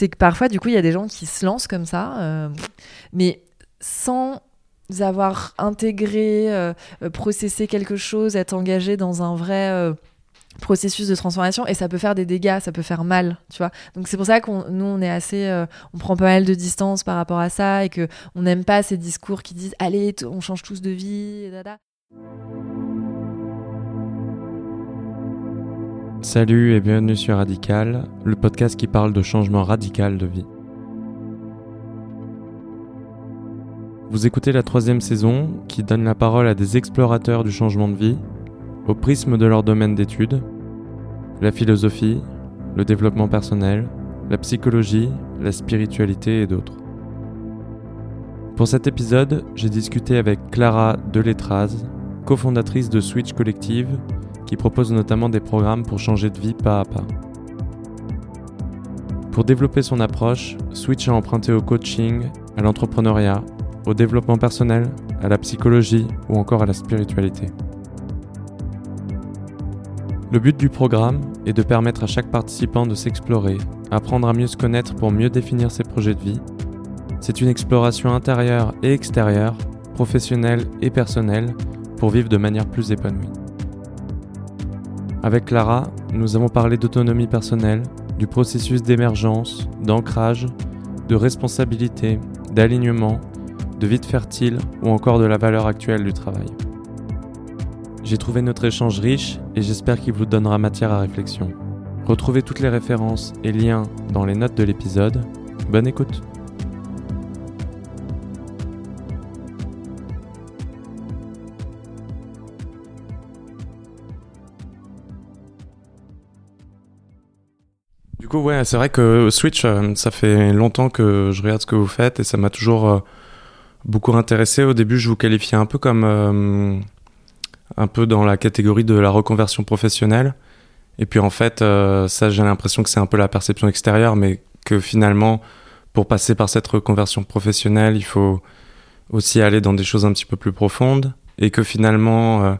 c'est que parfois, du coup, il y a des gens qui se lancent comme ça, mais sans avoir intégré, processé quelque chose, être engagé dans un vrai processus de transformation et ça peut faire des dégâts, ça peut faire mal, tu vois. Donc c'est pour ça qu'on nous on est assez euh, on prend pas mal de distance par rapport à ça et que on n'aime pas ces discours qui disent allez, on change tous de vie et dada. Salut et bienvenue sur Radical, le podcast qui parle de changement radical de vie. Vous écoutez la troisième saison qui donne la parole à des explorateurs du changement de vie au prisme de leur domaine d'études, la philosophie, le développement personnel, la psychologie, la spiritualité et d'autres. Pour cet épisode, j'ai discuté avec Clara Deletraz, cofondatrice de Switch Collective, qui propose notamment des programmes pour changer de vie pas à pas. Pour développer son approche, Switch a emprunté au coaching, à l'entrepreneuriat, au développement personnel, à la psychologie ou encore à la spiritualité. Le but du programme est de permettre à chaque participant de s'explorer, apprendre à mieux se connaître pour mieux définir ses projets de vie. C'est une exploration intérieure et extérieure, professionnelle et personnelle, pour vivre de manière plus épanouie. Avec Clara, nous avons parlé d'autonomie personnelle, du processus d'émergence, d'ancrage, de responsabilité, d'alignement, de vide fertile ou encore de la valeur actuelle du travail. J'ai trouvé notre échange riche et j'espère qu'il vous donnera matière à réflexion. Retrouvez toutes les références et liens dans les notes de l'épisode. Bonne écoute coup, ouais, c'est vrai que Switch, euh, ça fait longtemps que je regarde ce que vous faites et ça m'a toujours euh, beaucoup intéressé. Au début, je vous qualifiais un peu comme euh, un peu dans la catégorie de la reconversion professionnelle. Et puis en fait, ça j'ai l'impression que c'est un peu la perception extérieure, mais que finalement, pour passer par cette reconversion professionnelle, il faut aussi aller dans des choses un petit peu plus profondes. Et que finalement,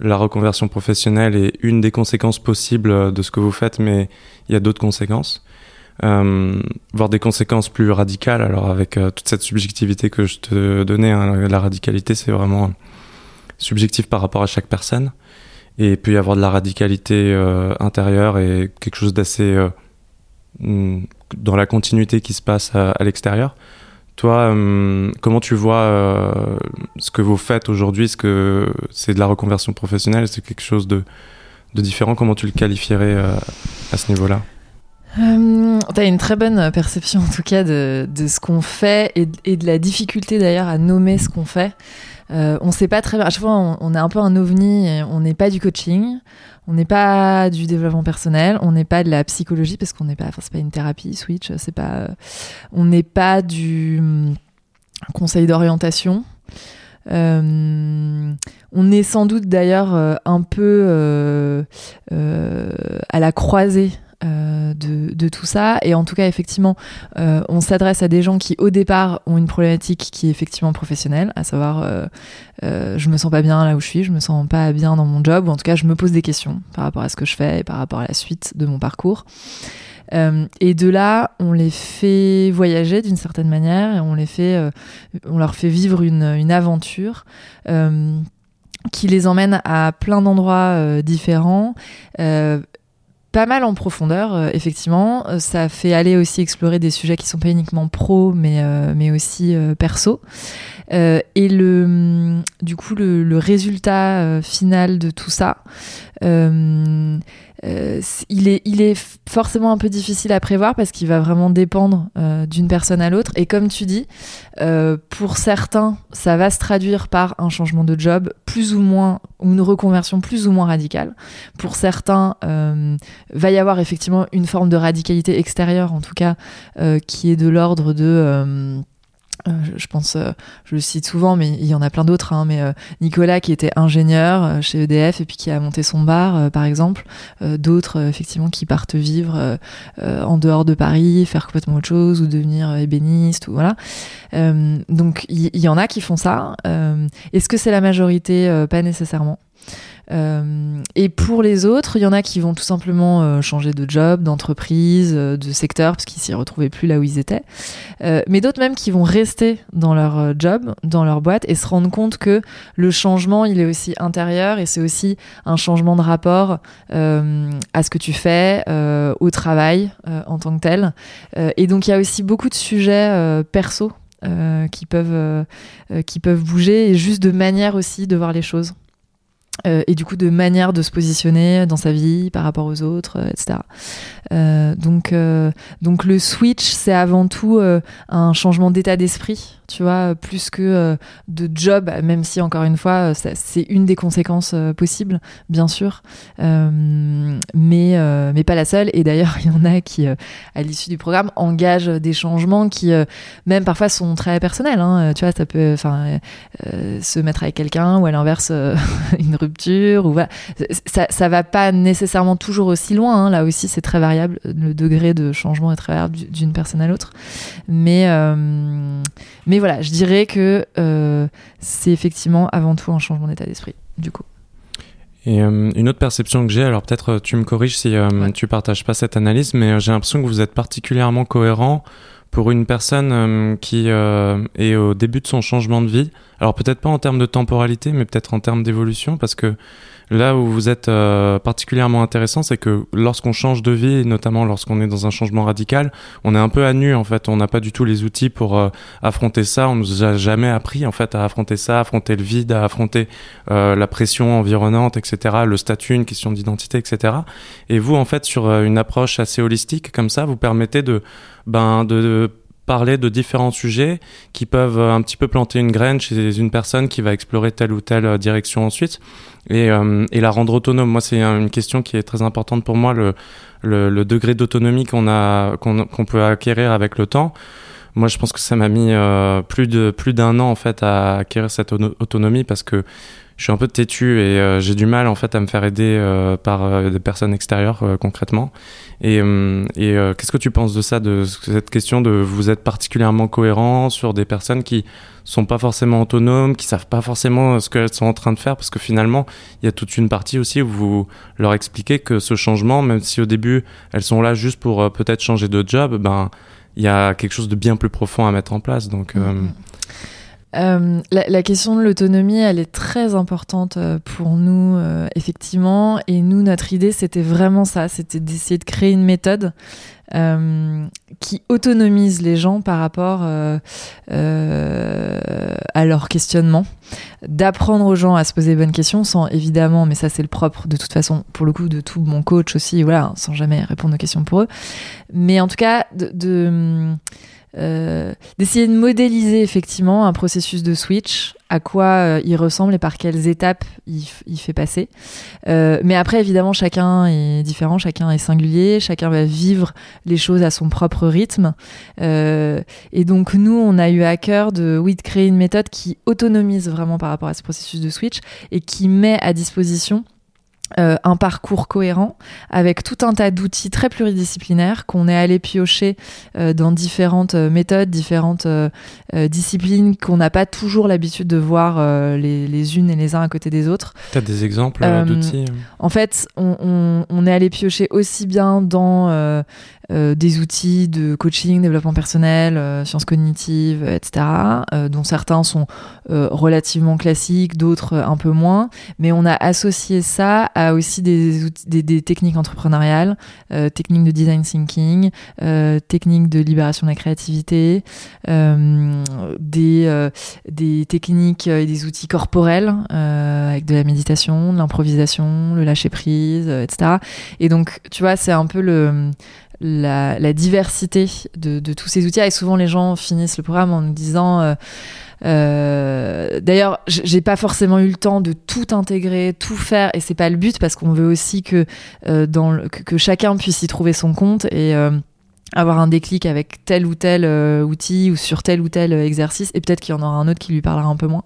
la reconversion professionnelle est une des conséquences possibles de ce que vous faites, mais il y a d'autres conséquences. Euh, voire des conséquences plus radicales. Alors avec toute cette subjectivité que je te donnais, hein, la radicalité, c'est vraiment subjectif par rapport à chaque personne. Et il peut y avoir de la radicalité euh, intérieure et quelque chose d'assez euh, hmm, dans la continuité qui se passe à, l'extérieur. Toi, hmm, comment tu vois euh, ce que vous faites aujourd'hui? Est-ce que c'est de la reconversion professionnelle? C'est quelque chose de, de, différent? Comment tu le qualifierais à ce niveau-là? Euh, tu as une très bonne perception en tout cas de, de ce qu'on fait et, de la difficulté d'ailleurs à nommer ce qu'on fait. Euh, on sait pas très bien. À chaque fois, on, est un peu un ovni. on n'est pas du coaching, on n'est pas du développement personnel, on n'est pas de la psychologie parce qu'on n'est pas. Enfin, c'est pas une thérapie. Switch, c'est pas. on n'est pas du hum, conseil d'orientation. Euh, on est sans doute d'ailleurs euh, un peu euh, à la croisée euh, de, tout ça. Et en tout cas, effectivement, euh, on s'adresse à des gens qui, au départ, ont une problématique qui est effectivement professionnelle, à savoir, euh, je me sens pas bien là où je suis, je me sens pas bien dans mon job, ou en tout cas, je me pose des questions par rapport à ce que je fais et par rapport à la suite de mon parcours. et de là, on les fait voyager d'une certaine manière et on les fait, on leur fait vivre une, une aventure qui les emmène à plein d'endroits différents, pas mal en profondeur, euh, effectivement. Euh, ça fait aller aussi explorer des sujets qui sont pas uniquement pro, mais, euh, mais aussi perso. et le, du coup, le, le résultat final de tout ça, euh, il, est, il est forcément un peu difficile à prévoir parce qu'il va vraiment dépendre euh, d'une personne à l'autre. Et comme tu dis, euh, pour certains, ça va se traduire par un changement de job plus ou moins, ou une reconversion plus ou moins radicale. Pour certains, va y avoir effectivement une forme de radicalité extérieure, en tout cas, qui est de l'ordre de euh, je pense, euh, je le cite souvent, mais il y en a plein d'autres. Hein, mais euh, Nicolas qui était ingénieur chez EDF et puis qui a monté son bar, par exemple. d'autres, effectivement, qui partent vivre en dehors de Paris, faire complètement autre chose ou devenir ébéniste ou voilà. donc il y, y, en a qui font ça. Est-ce que c'est la majorité Pas nécessairement? Et pour les autres, il y en a qui vont tout simplement changer de job, d'entreprise, de secteur, parce qu'ils s'y retrouvaient plus là où ils étaient. mais d'autres même qui vont rester dans leur job, dans leur boîte, et se rendre compte que le changement, il est aussi intérieur, et c'est aussi un changement de rapport à ce que tu fais, au travail en tant que tel. et donc il y a aussi beaucoup de sujets perso euh, qui, peuvent, euh, euh, qui peuvent bouger et juste de manière aussi de voir les choses. Et du coup de manière de se positionner dans sa vie par rapport aux autres, etc. donc, donc le switch, c'est avant tout un changement d'état d'esprit tu vois, plus que euh, de job, même si encore une fois, euh, c'est une des conséquences euh, possibles, bien sûr, mais, mais pas la seule. Et d'ailleurs, il y en a qui, à l'issue du programme, engagent des changements qui, même parfois, sont très personnels. Hein. Tu vois, ça peut enfin, se mettre avec quelqu'un ou à l'inverse, une rupture. Ou ça, ça va pas nécessairement toujours aussi loin. Hein. Là aussi, c'est très variable. Le degré de changement est très variable d'une personne à l'autre. Mais, mais voilà, je dirais que euh, c'est effectivement avant tout un changement d'état d'esprit, du coup. Et euh, une autre perception que j'ai, alors peut-être euh, tu me corriges si tu partages pas cette analyse, mais j'ai l'impression que vous êtes particulièrement cohérent pour une personne qui est au début de son changement de vie. Alors peut-être pas en termes de temporalité, mais peut-être en termes d'évolution, parce que Là où vous êtes euh, particulièrement intéressant, c'est que lorsqu'on change de vie, notamment lorsqu'on est dans un changement radical, on est un peu à nu en fait. On n'a pas du tout les outils pour euh, affronter ça. On nous a jamais appris en fait à affronter ça, à affronter le vide, à affronter euh, la pression environnante, etc. Le statut, une question d'identité, etc. Et vous en fait sur une approche assez holistique comme ça, vous permettez de ben de parler de différents sujets qui peuvent un petit peu planter une graine chez une personne qui va explorer telle ou telle direction ensuite et, euh, et la rendre autonome. Moi, c'est une question qui est très importante pour moi, le, le, degré d'autonomie qu'on a, qu'on peut acquérir avec le temps. Moi, je pense que ça m'a mis euh, plus de plus d'un an en fait à acquérir cette autonomie parce que je suis un peu têtu et euh, j'ai du mal en fait à me faire aider euh, par euh, des personnes extérieures concrètement. Et, et qu'est-ce que tu penses de ça, de cette question de vous êtes particulièrement cohérent sur des personnes qui sont pas forcément autonomes, qui savent pas forcément ce qu'elles sont en train de faire, parce que finalement il y a toute une partie aussi où vous leur expliquez que ce changement, même si au début elles sont là juste pour peut-être changer de job, ben il y a quelque chose de bien plus profond à mettre en place. Donc mm-hmm. Euh, la, question de l'autonomie, elle est très importante euh, pour nous, euh, effectivement. Et nous, notre idée, c'était vraiment ça, c'était d'essayer de créer une méthode qui autonomise les gens par rapport à leur questionnement, d'apprendre aux gens à se poser les bonnes questions, sans évidemment, mais ça c'est le propre de toute façon, pour le coup, de tout mon coach aussi, voilà, sans jamais répondre aux questions pour eux. Mais en tout cas, de euh, d'essayer de modéliser effectivement un processus de switch, à quoi euh, il ressemble et par quelles étapes il, fait passer. Euh, mais après, évidemment, chacun est différent, chacun est singulier, chacun va vivre les choses à son propre rythme. et donc, nous, on a eu à cœur de, oui, de créer une méthode qui autonomise vraiment par rapport à ce processus de switch et qui met à disposition euh, un parcours cohérent avec tout un tas d'outils très pluridisciplinaires qu'on est allé piocher euh, dans différentes euh, méthodes, différentes disciplines qu'on n'a pas toujours l'habitude de voir les, unes et les uns à côté des autres. Tu as des exemples d'outils? En fait, on, on, est allé piocher aussi bien dans euh, des outils de coaching, développement personnel, euh, sciences cognitives, etc., euh, dont certains sont relativement classiques, d'autres un peu moins. Mais on a associé ça à aussi des, des, des techniques entrepreneuriales, techniques de design thinking, techniques de libération de la créativité, des, des techniques et des outils corporels avec de la méditation, de l'improvisation, le lâcher prise, etc. Et donc, tu vois, c'est un peu le la, diversité de, tous ces outils. Et souvent, les gens finissent le programme en nous disant. Euh, euh, d'ailleurs, j'ai pas forcément eu le temps de tout intégrer, tout faire, et c'est pas le but parce qu'on veut aussi que, euh, dans que, chacun puisse y trouver son compte et avoir un déclic avec tel ou tel euh, outil ou sur tel ou tel exercice et peut-être qu'il y en aura un autre qui lui parlera un peu moins.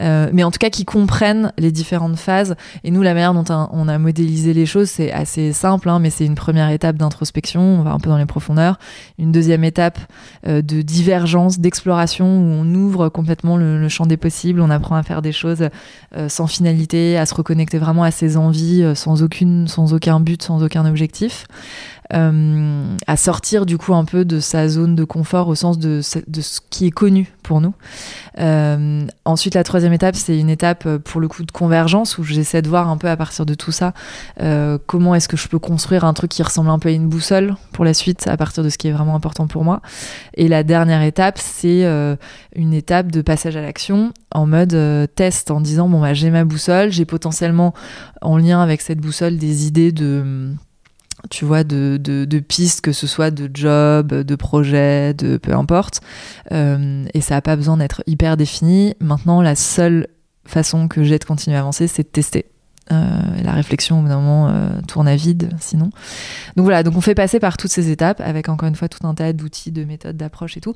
Euh, mais en tout cas qui comprennent les différentes phases. Et nous la manière dont on a modélisé les choses c'est assez simple hein, mais c'est une première étape d'introspection. On va un peu dans les profondeurs. Une deuxième étape euh, de divergence d'exploration où on ouvre complètement le, champ des possibles. On apprend à faire des choses sans finalité à se reconnecter vraiment à ses envies sans aucune sans aucun but sans aucun objectif euh, à sortir du coup un peu de sa zone de confort au sens de, de ce qui est connu pour nous. Euh, ensuite, la troisième étape, c'est une étape euh, pour le coup de convergence où j'essaie de voir un peu à partir de tout ça euh, comment est-ce que je peux construire un truc qui ressemble un peu à une boussole pour la suite à partir de ce qui est vraiment important pour moi. Et la dernière étape, c'est euh, une étape de passage à l'action en mode euh, test en disant bon bah j'ai ma boussole, j'ai potentiellement en lien avec cette boussole des idées de tu vois, de, de, pistes, que ce soit de job, de projet, de peu importe. Euh, et ça n'a pas besoin d'être hyper défini. Maintenant, la seule façon que j'ai de continuer à avancer, c'est de tester. Euh, la réflexion au bout d'un moment euh, tourne à vide sinon. Donc voilà, donc on fait passer par toutes ces étapes avec encore une fois tout un tas d'outils, de méthodes, d'approches et tout.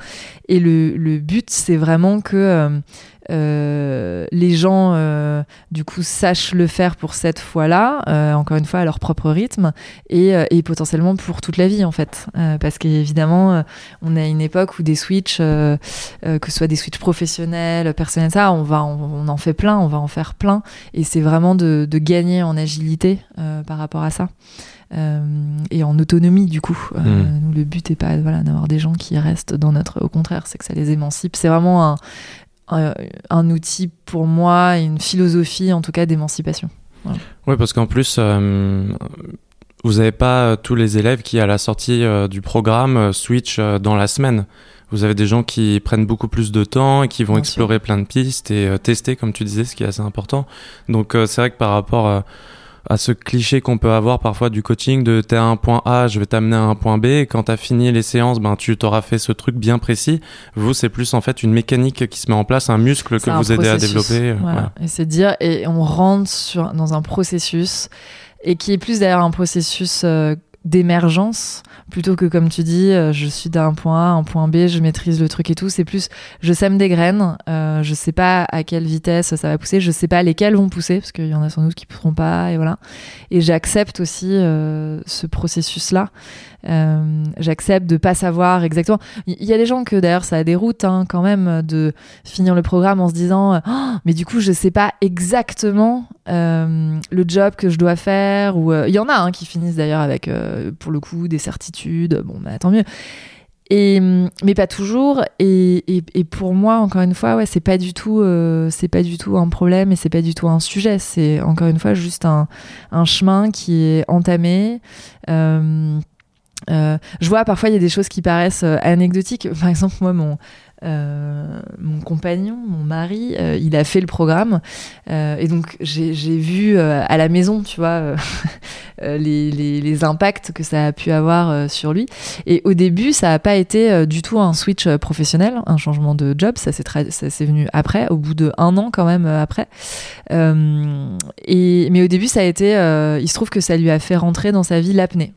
Et le, le but c'est vraiment que euh, euh, les gens euh, du coup sachent le faire pour cette fois-là, euh, encore une fois à leur propre rythme et, et potentiellement pour toute la vie en fait, parce qu'évidemment on a une époque où des switches, que ce soit des switches professionnels, personnels, ça, on va, on, en fait plein, on va en faire plein, et c'est vraiment de, de, gagner en agilité par rapport à ça. et en autonomie du coup. Mmh. le but n'est pas voilà, d'avoir des gens qui restent dans notre... Au contraire, c'est que ça les émancipe. C'est vraiment un, un, outil pour moi, une philosophie en tout cas d'émancipation. Oui, parce qu'en plus, euh, vous n'avez pas euh, tous les élèves qui, à la sortie euh, du programme, switch dans la semaine. Vous avez des gens qui prennent beaucoup plus de temps et qui vont explorer plein de pistes et tester, comme tu disais, ce qui est assez important. Donc, c'est vrai que par rapport à ce cliché qu'on peut avoir parfois du coaching de t'es à un point A, je vais t'amener à un point B, et quand t'as fini les séances, ben tu t'auras fait ce truc bien précis. Vous, c'est plus en fait une mécanique qui se met en place, un muscle que vous aidez à développer. Voilà. Et c'est dire, et on rentre sur, dans un processus, et qui est plus d'ailleurs un processus euh, d'émergence. Plutôt que comme tu dis euh, je suis d'un point A un point B je maîtrise le truc et tout c'est plus je sème des graines euh, je sais pas à quelle vitesse ça va pousser je sais pas lesquelles vont pousser parce qu'il y en a sans doute qui pousseront pas et voilà. Et j'accepte aussi euh, ce processus là euh, j'accepte de pas savoir exactement. Il y, a des gens que d'ailleurs ça a des routes hein, quand même de finir le programme en se disant oh, mais du coup je sais pas exactement euh, le job que je dois faire ou euh, il y en a hein, qui finissent d'ailleurs avec pour le coup des certitudes. Bon bah tant mieux. Et, mais pas toujours. Et, et, et, pour moi, encore une fois, ouais, c'est pas du tout, c'est pas du tout un problème et c'est pas du tout un sujet. C'est encore une fois juste un, un chemin qui est entamé. Euh, euh, je vois parfois il y a des choses qui paraissent euh, anecdotiques. Par exemple, moi, mon, euh, mon compagnon, mon mari, il a fait le programme. Et donc, j'ai vu à la maison, tu vois, les, les, les, impacts que ça a pu avoir sur lui. Et au début, ça n'a pas été du tout un switch professionnel, un changement de job. Ça s'est venu après, au bout de un an quand même après. et, mais au début, ça a été. il se trouve que ça lui a fait rentrer dans sa vie l'apnée.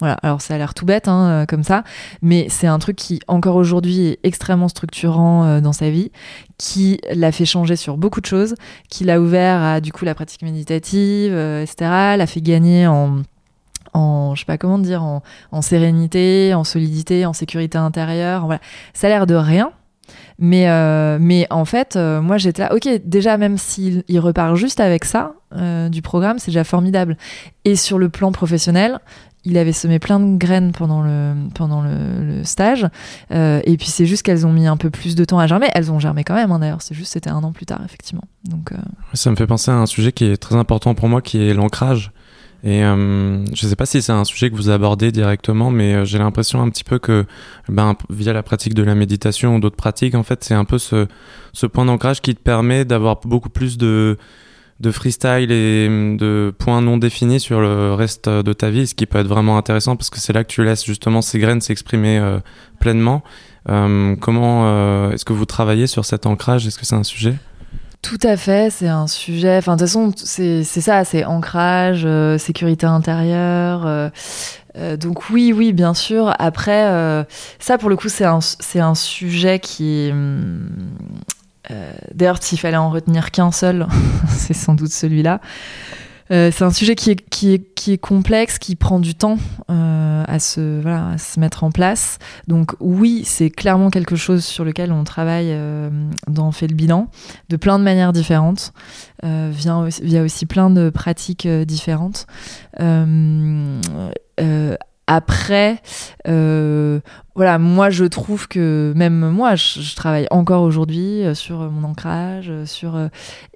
Voilà, alors ça a l'air tout bête hein, euh, comme ça, mais c'est un truc qui encore aujourd'hui est extrêmement structurant euh, dans sa vie, qui l'a fait changer sur beaucoup de choses, qui l'a ouvert à du coup la pratique méditative, euh, etc. L'a fait gagner en en je sais pas comment dire en, sérénité, en solidité, en sécurité intérieure. Voilà, ça a l'air de rien, mais, mais en fait, moi j'étais là, ok, déjà même s'il il repart juste avec ça du programme, c'est déjà formidable. Et sur le plan professionnel, il avait semé plein de graines pendant le, pendant le, stage. Euh, et puis c'est juste qu'elles ont mis un peu plus de temps à germer. Elles ont germé quand même, hein, d'ailleurs. C'est juste c'était un an plus tard, effectivement. Donc, euh... Ça me fait penser à un sujet qui est très important pour moi, qui est l'ancrage. Et euh, je ne sais pas si c'est un sujet que vous abordez directement, mais j'ai l'impression un petit peu que ben, via la pratique de la méditation ou d'autres pratiques, en fait, c'est un peu ce point d'ancrage qui te permet d'avoir beaucoup plus de de freestyle et de points non définis sur le reste de ta vie, ce qui peut être vraiment intéressant parce que c'est là que tu laisses justement ces graines s'exprimer euh, pleinement. Euh, comment euh, est-ce que vous travaillez sur cet ancrage? Est-ce que c'est un sujet? Tout à fait, c'est un sujet. Enfin, de toute façon, c'est ça, c'est ancrage, sécurité intérieure. Donc oui, oui, bien sûr. Après, ça pour le coup, c'est un, un sujet qui. Hum, d'ailleurs, s'il fallait en retenir qu'un seul, c'est sans doute celui-là. Euh, c'est un sujet qui est, complexe, qui prend du temps euh, à, se, mettre en place. Donc oui, c'est clairement quelque chose sur lequel on travaille euh, dans Fait le bilan, de plein de manières différentes, euh, via, aussi plein de pratiques euh, différentes. Euh, après, euh, voilà, moi je trouve que même moi, je, travaille encore aujourd'hui euh, sur mon ancrage, euh, sur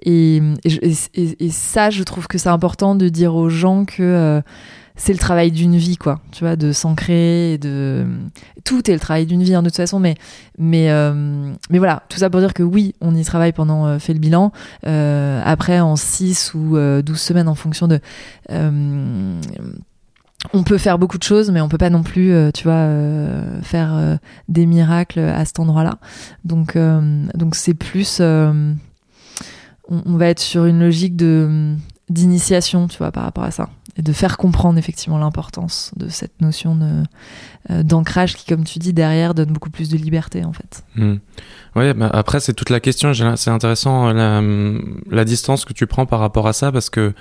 et, et, ça, je trouve que c'est important de dire aux gens que c'est le travail d'une vie, quoi. Tu vois, de s'ancrer, de tout est le travail d'une vie hein, de toute façon, mais mais mais voilà, tout ça pour dire que oui, on y travaille pendant fait le bilan. après, en 6 ou 12 semaines, en fonction de on peut faire beaucoup de choses, mais on peut pas non plus, euh, tu vois, euh, faire euh, des miracles à cet endroit-là. Donc, donc c'est plus, on, va être sur une logique de d'initiation, tu vois, par rapport à ça, et de faire comprendre effectivement l'importance de cette notion d'ancrage qui, comme tu dis, derrière donne beaucoup plus de liberté en fait. Mmh. Oui, bah après c'est toute la question. C'est intéressant la, la distance que tu prends par rapport à ça parce que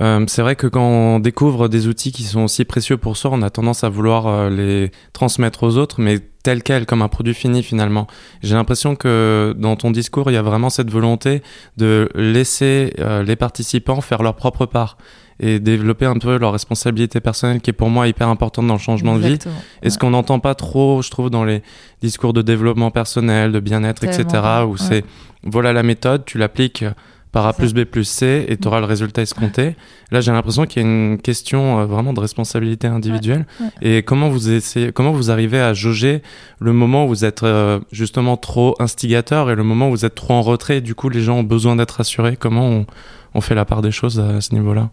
euh, c'est vrai que quand on découvre des outils qui sont aussi précieux pour soi, on a tendance à vouloir euh, les transmettre aux autres, mais tel quel, comme un produit fini finalement. J'ai l'impression que dans ton discours, il y a vraiment cette volonté de laisser euh, les participants faire leur propre part et développer un peu leur responsabilité personnelle qui est pour moi hyper importante dans le changement de vie. Et ce qu'on n'entend pas trop, je trouve, dans les discours de développement personnel, de bien-être, etc., où c'est voilà la méthode, tu l'appliques par A plus B plus C et tu auras le résultat escompté. Là, j'ai l'impression qu'il y a une question euh, vraiment de responsabilité individuelle. Et comment vous essayez, comment vous arrivez à jauger le moment où vous êtes euh, justement trop instigateur et le moment où vous êtes trop en retrait et du coup les gens ont besoin d'être assurés Comment on, on, fait la part des choses à ce niveau-là?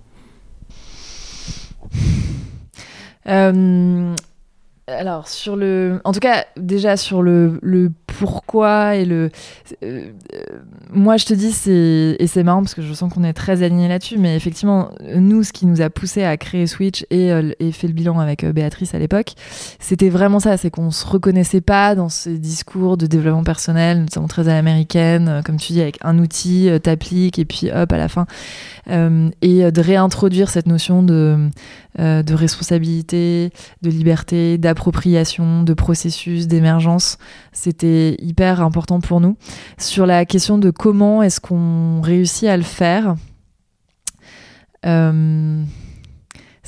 Euh, alors sur le, en tout cas déjà sur le, le pourquoi et le, euh, moi je te dis c'est et c'est marrant parce que je sens qu'on est très alignés là-dessus, mais effectivement nous ce qui nous a poussé à créer Switch et, euh, et fait le bilan avec euh, Béatrice à l'époque, c'était vraiment ça, c'est qu'on se reconnaissait pas dans ces discours de développement personnel, notamment très à l'américaine, comme tu dis avec un outil t'appliques et puis hop à la fin, et de réintroduire cette notion de de responsabilité, de liberté, d'appropriation, de processus, d'émergence. C'était hyper important pour nous. Sur la question de comment est-ce qu'on réussit à le faire, euh,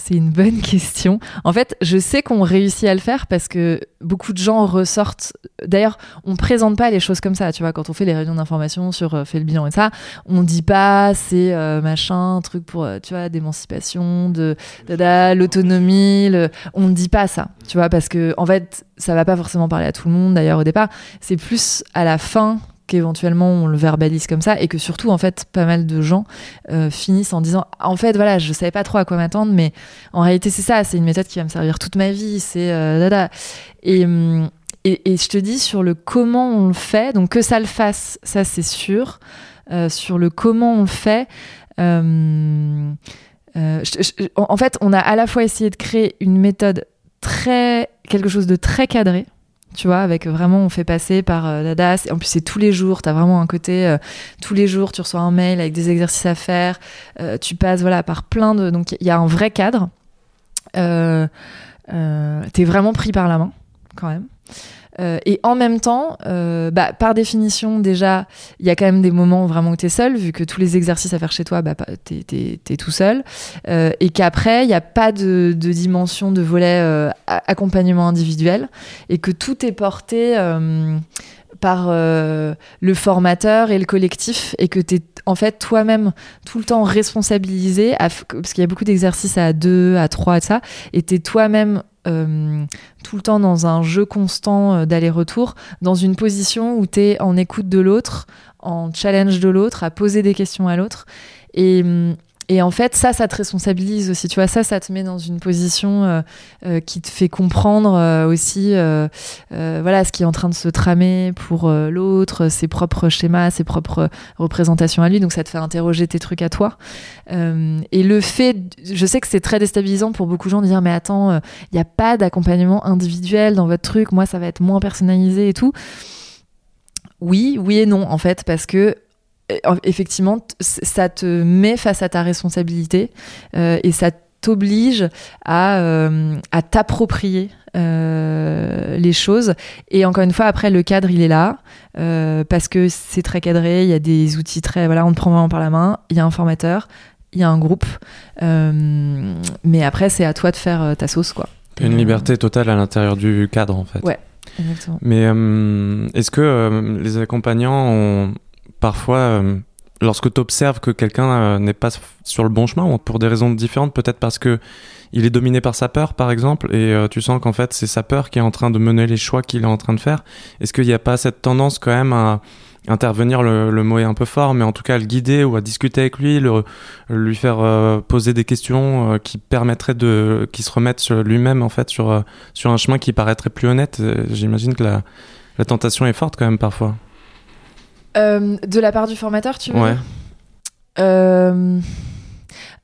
c'est une bonne question. En fait, je sais qu'on réussit à le faire parce que beaucoup de gens ressortent. D'ailleurs, on présente pas les choses comme ça. Tu vois, quand on fait les réunions d'information sur euh, fait le bilan et ça, on dit pas c'est euh, machin, truc pour euh, tu vois d'émancipation, de, l'autonomie. On ne dit pas ça. Tu vois, parce que en fait, ça va pas forcément parler à tout le monde. D'ailleurs, au départ, c'est plus à la fin qu'éventuellement on le verbalise comme ça et que surtout en fait pas mal de gens euh, finissent en disant en fait voilà je savais pas trop à quoi m'attendre mais en réalité c'est ça c'est une méthode qui va me servir toute ma vie c'est euh, et, hum, et, et je te dis sur le comment on le fait donc que ça le fasse ça c'est sûr euh, sur le comment on le fait euh, euh en fait on a à la fois essayé de créer une méthode très quelque chose de très cadré tu vois, avec vraiment, on fait passer par euh, Dadas. En plus, c'est tous les jours. Tu as vraiment un côté, euh, tous les jours, tu reçois un mail avec des exercices à faire. Euh, tu passes, voilà, par plein de. Donc, il y a un vrai cadre. T'es vraiment pris par la main, quand même. Euh, et en même temps, euh, bah, par définition, déjà, il y a quand même des moments vraiment où tu es seul, vu que tous les exercices à faire chez toi, bah, tu es, tout seul. Euh, et qu'après, il n'y a pas de, de, dimension de volet euh, accompagnement individuel, et que tout est porté euh, par le formateur et le collectif, et que tu es en fait toi-même tout le temps responsabilisé, parce qu'il y a beaucoup d'exercices à deux, à trois, et ça, et tu es toi-même euh, tout le temps dans un jeu constant euh, d'aller-retour, dans une position où tu es en écoute de l'autre, en challenge de l'autre, à poser des questions à l'autre. Et, et en fait, ça, ça te responsabilise aussi. Tu vois, ça, ça te met dans une position euh, euh, qui te fait comprendre euh, aussi, voilà, ce qui est en train de se tramer pour l'autre, ses propres schémas, ses propres représentations à lui. Donc, ça te fait interroger tes trucs à toi. et le fait, je sais que c'est très déstabilisant pour beaucoup de gens de dire, mais attends, il n'y a pas d'accompagnement individuel dans votre truc. Moi, ça va être moins personnalisé et tout. Oui, oui et non, en fait, parce que effectivement, ça te met face à ta responsabilité euh, et ça t'oblige à, euh, à t'approprier euh, les choses. Et encore une fois, après, le cadre, il est là parce que c'est très cadré, il y a des outils très... Voilà, on te prend vraiment par la main, il y a un formateur, il y a un groupe. mais après, c'est à toi de faire ta sauce, quoi. Une liberté totale à l'intérieur du cadre, en fait. Ouais, exactement. Mais est-ce que les accompagnants ont parfois, euh, lorsque tu observes que quelqu'un euh, n'est pas sur le bon chemin, ou pour des raisons différentes, peut-être parce que il est dominé par sa peur, par exemple, et euh, tu sens qu'en fait c'est sa peur qui est en train de mener les choix qu'il est en train de faire. Est-ce qu'il n'y a pas cette tendance quand même à intervenir, le, mot est un peu fort, mais en tout cas à le guider ou à discuter avec lui, le, lui faire poser des questions qui permettraient de, qu'il se remette lui-même en fait sur sur un chemin qui paraîtrait plus honnête. J'imagine que la, la tentation est forte quand même parfois. Euh, de la part du formateur, tu veux Ouais. Euh,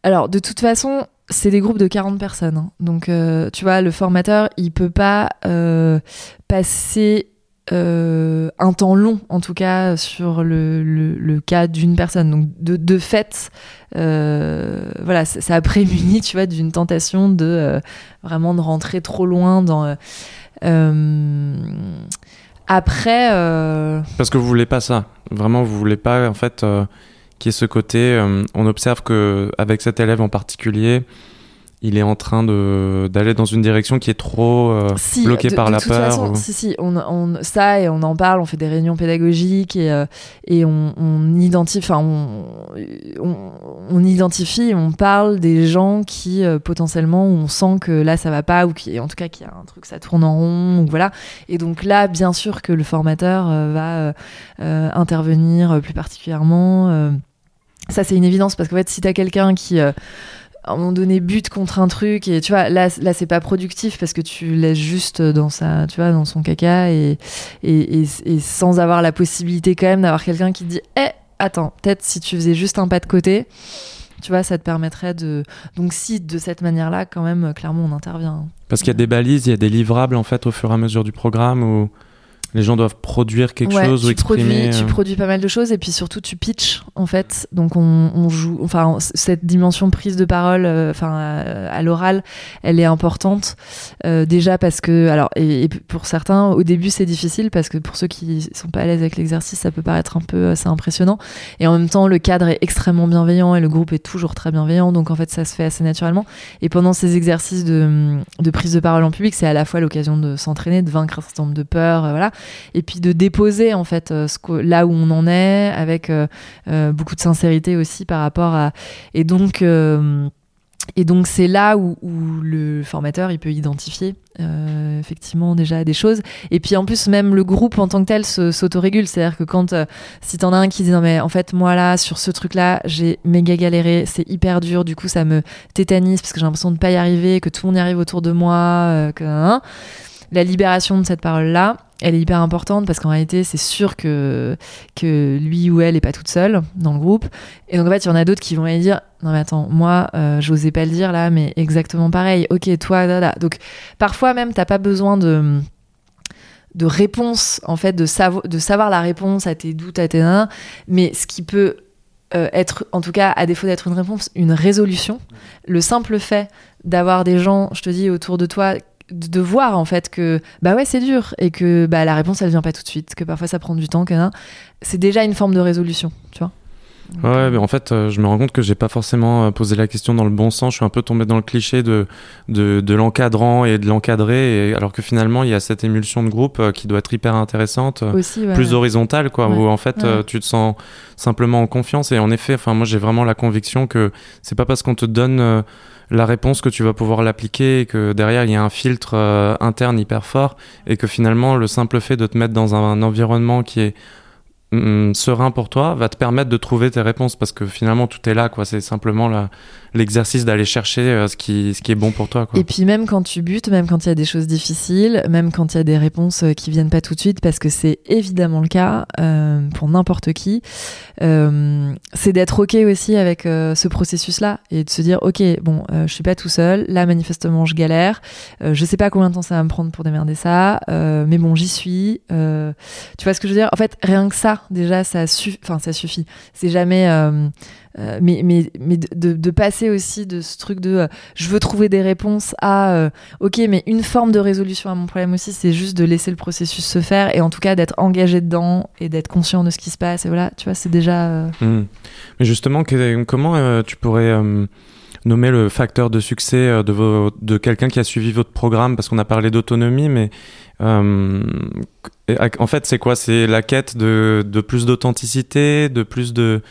alors, de toute façon, c'est des groupes de 40 personnes. Hein. Donc, euh, tu vois, le formateur, il peut pas passer un temps long, en tout cas, sur le, cas d'une personne. Donc, de, fait, voilà, ça, a prémuni, tu vois, d'une tentation de vraiment de rentrer trop loin dans. Euh, Parce que vous voulez pas ça. Vraiment, vous voulez pas, en fait, euh, qu'il y ait ce côté. Euh, on observe que avec cet élève en particulier, il est en train de d'aller dans une direction qui est trop euh, bloquée par la peur. Façon, Si, si, on, on, ça et on en parle, on fait des réunions pédagogiques et, euh, et on, on, identifie, enfin, on, on, identifie, on parle des gens qui euh, potentiellement on sent que là ça va pas ou qui, en tout cas, qu'il y a un truc ça tourne en rond, ou voilà. Et donc là, bien sûr que le formateur va intervenir plus particulièrement. ça c'est une évidence parce qu'en fait, si tu as quelqu'un qui à un moment donné bute contre un truc et tu vois là là c'est pas productif parce que tu laisses juste dans sa tu vois dans son caca et et, et, sans avoir la possibilité quand même d'avoir quelqu'un qui dit eh attends peut-être si tu faisais juste un pas de côté tu vois ça te permettrait de donc si de cette manière là quand même clairement on intervient. Parce qu'il y a des balises il y a des livrables en fait au fur et à mesure du programme ou les gens doivent produire quelque chose ou exprimer. Produis, tu euh. produis pas mal de choses et puis surtout tu pitches en fait. Donc on, joue, enfin cette dimension prise de parole, euh, enfin à, l'oral, elle est importante euh, déjà parce que alors et, pour certains au début c'est difficile parce que pour ceux qui sont pas à l'aise avec l'exercice ça peut paraître un peu assez impressionnant et en même temps le cadre est extrêmement bienveillant et le groupe est toujours très bienveillant donc en fait ça se fait assez naturellement et pendant ces exercices de, de prise de parole en public c'est à la fois l'occasion de s'entraîner, de vaincre un certain nombre de peurs, voilà et puis de déposer en fait euh, là où on en est avec euh, euh, beaucoup de sincérité aussi par rapport à et donc et donc c'est là où, le formateur il peut identifier effectivement déjà des choses. Et puis en plus même le groupe en tant que tel s'autorégule. C'est à dire que quand si t'en as un qui dit non mais en fait moi là sur ce truc là j'ai méga galéré c'est hyper dur du coup ça me tétanise parce que j'ai l'impression de pas y arriver que tout le monde y arrive autour de moi hein, la libération de cette parole là elle est hyper importante parce qu'en réalité, c'est sûr que, que lui ou elle est pas toute seule dans le groupe. Et donc, en fait, il y en a d'autres qui vont aller dire Non, mais attends, moi, euh, j'osais pas le dire là, mais exactement pareil. Ok, toi, là, là. Donc, parfois même, t'as pas besoin de de réponse en fait de, de savoir la réponse à tes doutes à tes nains mais ce qui peut euh, être en tout cas à défaut d'être une réponse une résolution le simple fait d'avoir des gens je te dis autour de toi de voir en fait que bah ouais c'est dur et que bah la réponse elle vient pas tout de suite que parfois ça prend du temps que c'est déjà une forme de résolution tu vois. Ouais, mais en fait, euh, je me rends compte que j'ai pas forcément euh, posé la question dans le bon sens. Je suis un peu tombé dans le cliché de, de, l'encadrant et de l'encadrer, alors que finalement, il y a cette émulsion de groupe euh, qui doit être hyper intéressante, plus horizontale, quoi, où en fait, tu te sens simplement en confiance. Et en effet, enfin, moi, j'ai vraiment la conviction que c'est pas parce qu'on te donne la réponse que tu vas pouvoir l'appliquer et que derrière il y a un filtre interne hyper fort et que finalement le simple fait de te mettre dans un environnement qui est mm, serein pour toi va te permettre de trouver tes réponses parce que finalement tout est là quoi. C'est simplement l'exercice d'aller chercher euh, ce qui ce qui est bon pour toi et puis même quand tu butes même quand il y a des choses difficiles même quand il y a des réponses euh, qui viennent pas tout de suite parce que c'est évidemment le cas euh, pour n'importe qui c'est d'être ok aussi avec ce processus là et de se dire ok bon je suis pas tout seul là manifestement je galère je sais pas combien de temps ça va me prendre pour démerder ça mais bon j'y suis tu vois ce que je veux dire? En fait rien que ça déjà ça ça suffit. C'est jamais euh, euh, mais mais, mais de, de, passer aussi de ce truc de euh, je veux trouver des réponses à ok mais une forme de résolution à mon problème aussi c'est juste de laisser le processus se faire et en tout cas d'être engagé dedans et d'être conscient de ce qui se passe et voilà tu vois c'est déjà mmh. mais justement comment tu pourrais nommer le facteur de succès de, de quelqu'un qui a suivi votre programme? Parce qu'on a parlé d'autonomie, mais en fait, c'est quoi? C'est la quête de, de plus d'authenticité, de plus de.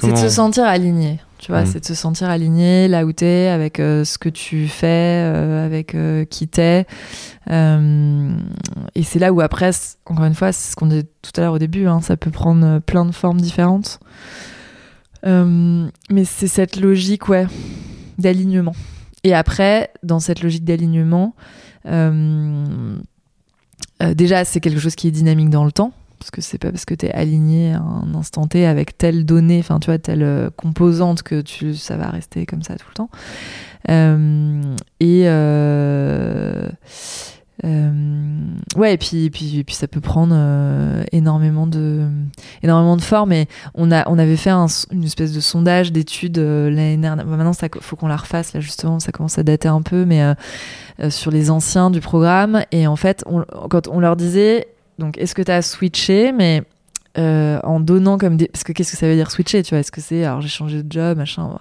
C'est de se sentir aligné. Tu vois, hmm. c'est de se sentir aligné là où t'es, avec euh, ce que tu fais, euh, avec euh, qui t'es. et c'est là où après, encore une fois, c'est ce qu'on disait tout à l'heure au début, hein, ça peut prendre plein de formes différentes. mais c'est cette logique, ouais, d'alignement. Et après, dans cette logique d'alignement, déjà, c'est quelque chose qui est dynamique dans le temps, parce que c'est pas parce que tu es aligné à un instant T avec telle donnée, enfin, tu vois, telle euh, composante que tu, ça va rester comme ça tout le temps. Euh, et. ouais, et puis, puis, puis ça peut prendre énormément de énormément de formes. Et on a on avait fait une espèce de sondage d'études l'année dernière. maintenant, ça faut qu'on la refasse là justement. Ça commence à dater un peu, mais euh, sur les anciens du programme. Et en fait, quand on leur disait, donc, est-ce que tu as switché Mais euh, en donnant comme. Parce que qu'est-ce que ça veut dire switcher Tu vois, est-ce que c'est. Alors, j'ai changé de job, machin.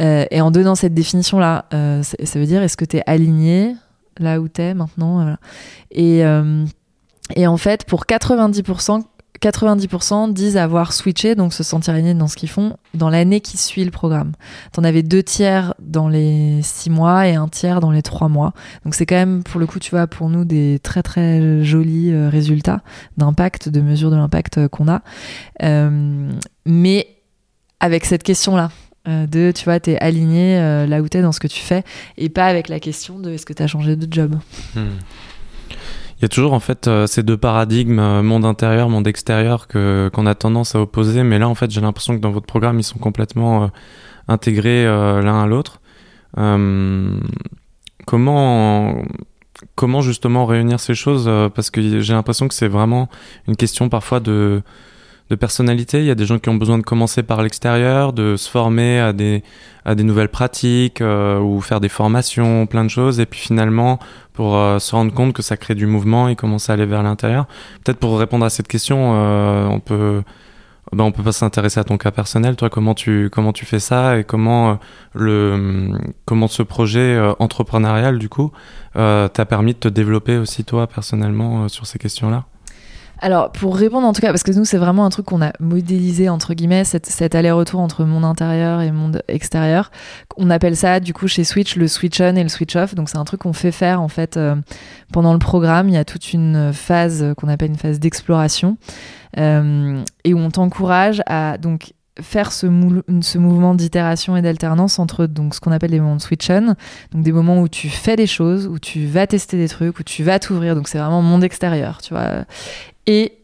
Euh, et en donnant cette définition-là, ça veut dire est-ce que tu es aligné là où tu es maintenant et, et en fait, pour 90%, 90% disent avoir switché, donc se sentir alignés dans ce qu'ils font, dans l'année qui suit le programme. T'en avais deux tiers dans les six mois et un tiers dans les trois mois. Donc c'est quand même, pour le coup, tu vois, pour nous, des très très jolis euh, résultats d'impact, de mesure de l'impact euh, qu'on a. Euh, mais avec cette question-là, de, tu vois, t'es aligné là où t'es dans ce que tu fais, et pas avec la question de est-ce que t'as changé de job. Hmm. Il y a toujours en fait euh, ces deux paradigmes, euh, monde intérieur, monde extérieur, que qu'on a tendance à opposer. Mais là, en fait, j'ai l'impression que dans votre programme, ils sont complètement euh, intégrés l'un à l'autre. comment comment justement réunir ces choses? Parce que j'ai l'impression que c'est vraiment une question parfois de de personnalité. Il y a des gens qui ont besoin de commencer par l'extérieur, de se former à des, à des nouvelles pratiques euh, ou faire des formations, plein de choses. Et puis finalement, pour euh, se rendre compte que ça crée du mouvement et commencer à aller vers l'intérieur. Peut-être pour répondre à cette question, euh, on peut. Ben, on peut pas s'intéresser à ton cas personnel. Toi, comment tu comment tu fais ça et comment le comment ce projet entrepreneurial du coup t'a permis de te développer aussi toi personnellement sur ces questions-là? Alors, pour répondre en tout cas, parce que nous, c'est vraiment un truc qu'on a modélisé, entre guillemets, cet, aller-retour entre monde intérieur et monde extérieur. On appelle ça, du coup, chez Switch, le switch on et le switch off. Donc, c'est un truc qu'on fait faire, en fait, euh, pendant le programme. Il y a toute une phase qu'on appelle une phase d'exploration euh, et où on t'encourage à, donc, faire ce, mouvement d'itération et d'alternance entre donc ce qu'on appelle les moments de switch on, donc des moments où tu fais des choses, où tu vas tester des trucs, où tu vas t'ouvrir, donc c'est vraiment monde extérieur, tu vois, et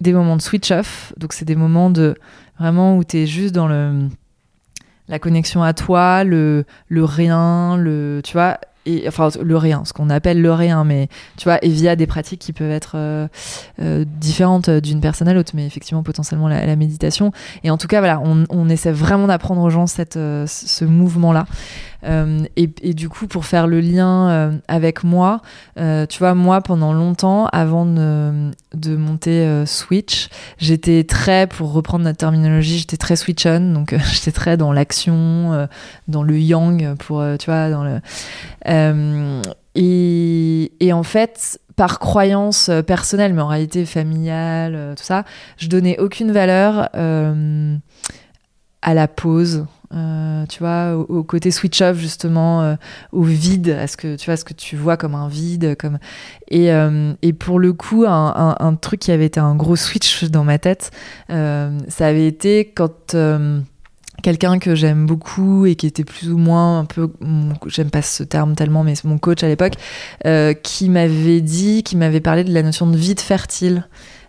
des moments de switch off. Donc, c'est des moments de vraiment où tu es juste dans le la connexion à toi, le, le rien, le, tu vois, et, enfin le rien, ce qu'on appelle le rien, mais tu vois, et via des pratiques qui peuvent être euh, euh, différentes d'une personne à l'autre, mais effectivement potentiellement la, méditation. Et en tout cas, voilà, on, on essaie vraiment d'apprendre aux gens cette, euh, ce mouvement-là. Euh, et, du coup, pour faire le lien euh, avec moi, euh, tu vois, moi, pendant longtemps, avant de, monter Switch, j'étais très, pour reprendre notre terminologie, j'étais très switch on, donc j'étais très dans l'action, dans le yang, pour, tu vois, dans le... Et, en fait, par croyance personnelle, mais en réalité familiale, tout ça, je donnais aucune valeur à la pause. Tu vois, au, côté switch off justement, au vide, à ce que tu vois, ce que tu vois comme un vide, comme et, et pour le coup, un, un, truc qui avait été un gros switch dans ma tête, ça avait été quand quelqu'un que j'aime beaucoup et qui était plus ou moins un peu, j'aime pas ce terme tellement, mais mon coach à l'époque, euh, qui m'avait dit, qui m'avait parlé de la notion de vide fertile.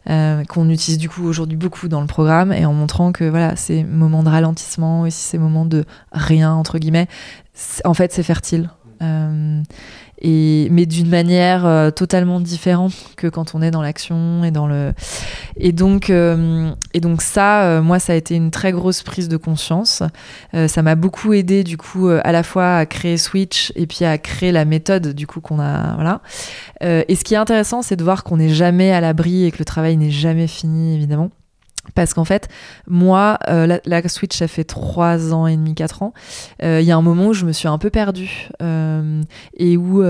Euh, qu'on utilise du coup aujourd'hui beaucoup dans le programme et en montrant que voilà ces moments de ralentissement et ces moments de rien entre guillemets en fait c'est fertile. Euh, et mais d'une manière euh, totalement différente que quand on est dans l'action et dans le et donc euh, et donc ça euh, moi ça a été une très grosse prise de conscience. Ça m'a beaucoup aidé du coup à la fois à créer Switch et puis à créer la méthode du coup qu'on a voilà et ce qui est intéressant c'est de voir qu'on n'est jamais à l'abri et que le travail n'est jamais fini évidemment parce qu'en fait, moi, euh, la, Switch, ça fait 3 ans et demi, 4 ans. Euh, il y a un moment où je me suis un peu perdue. Euh, et où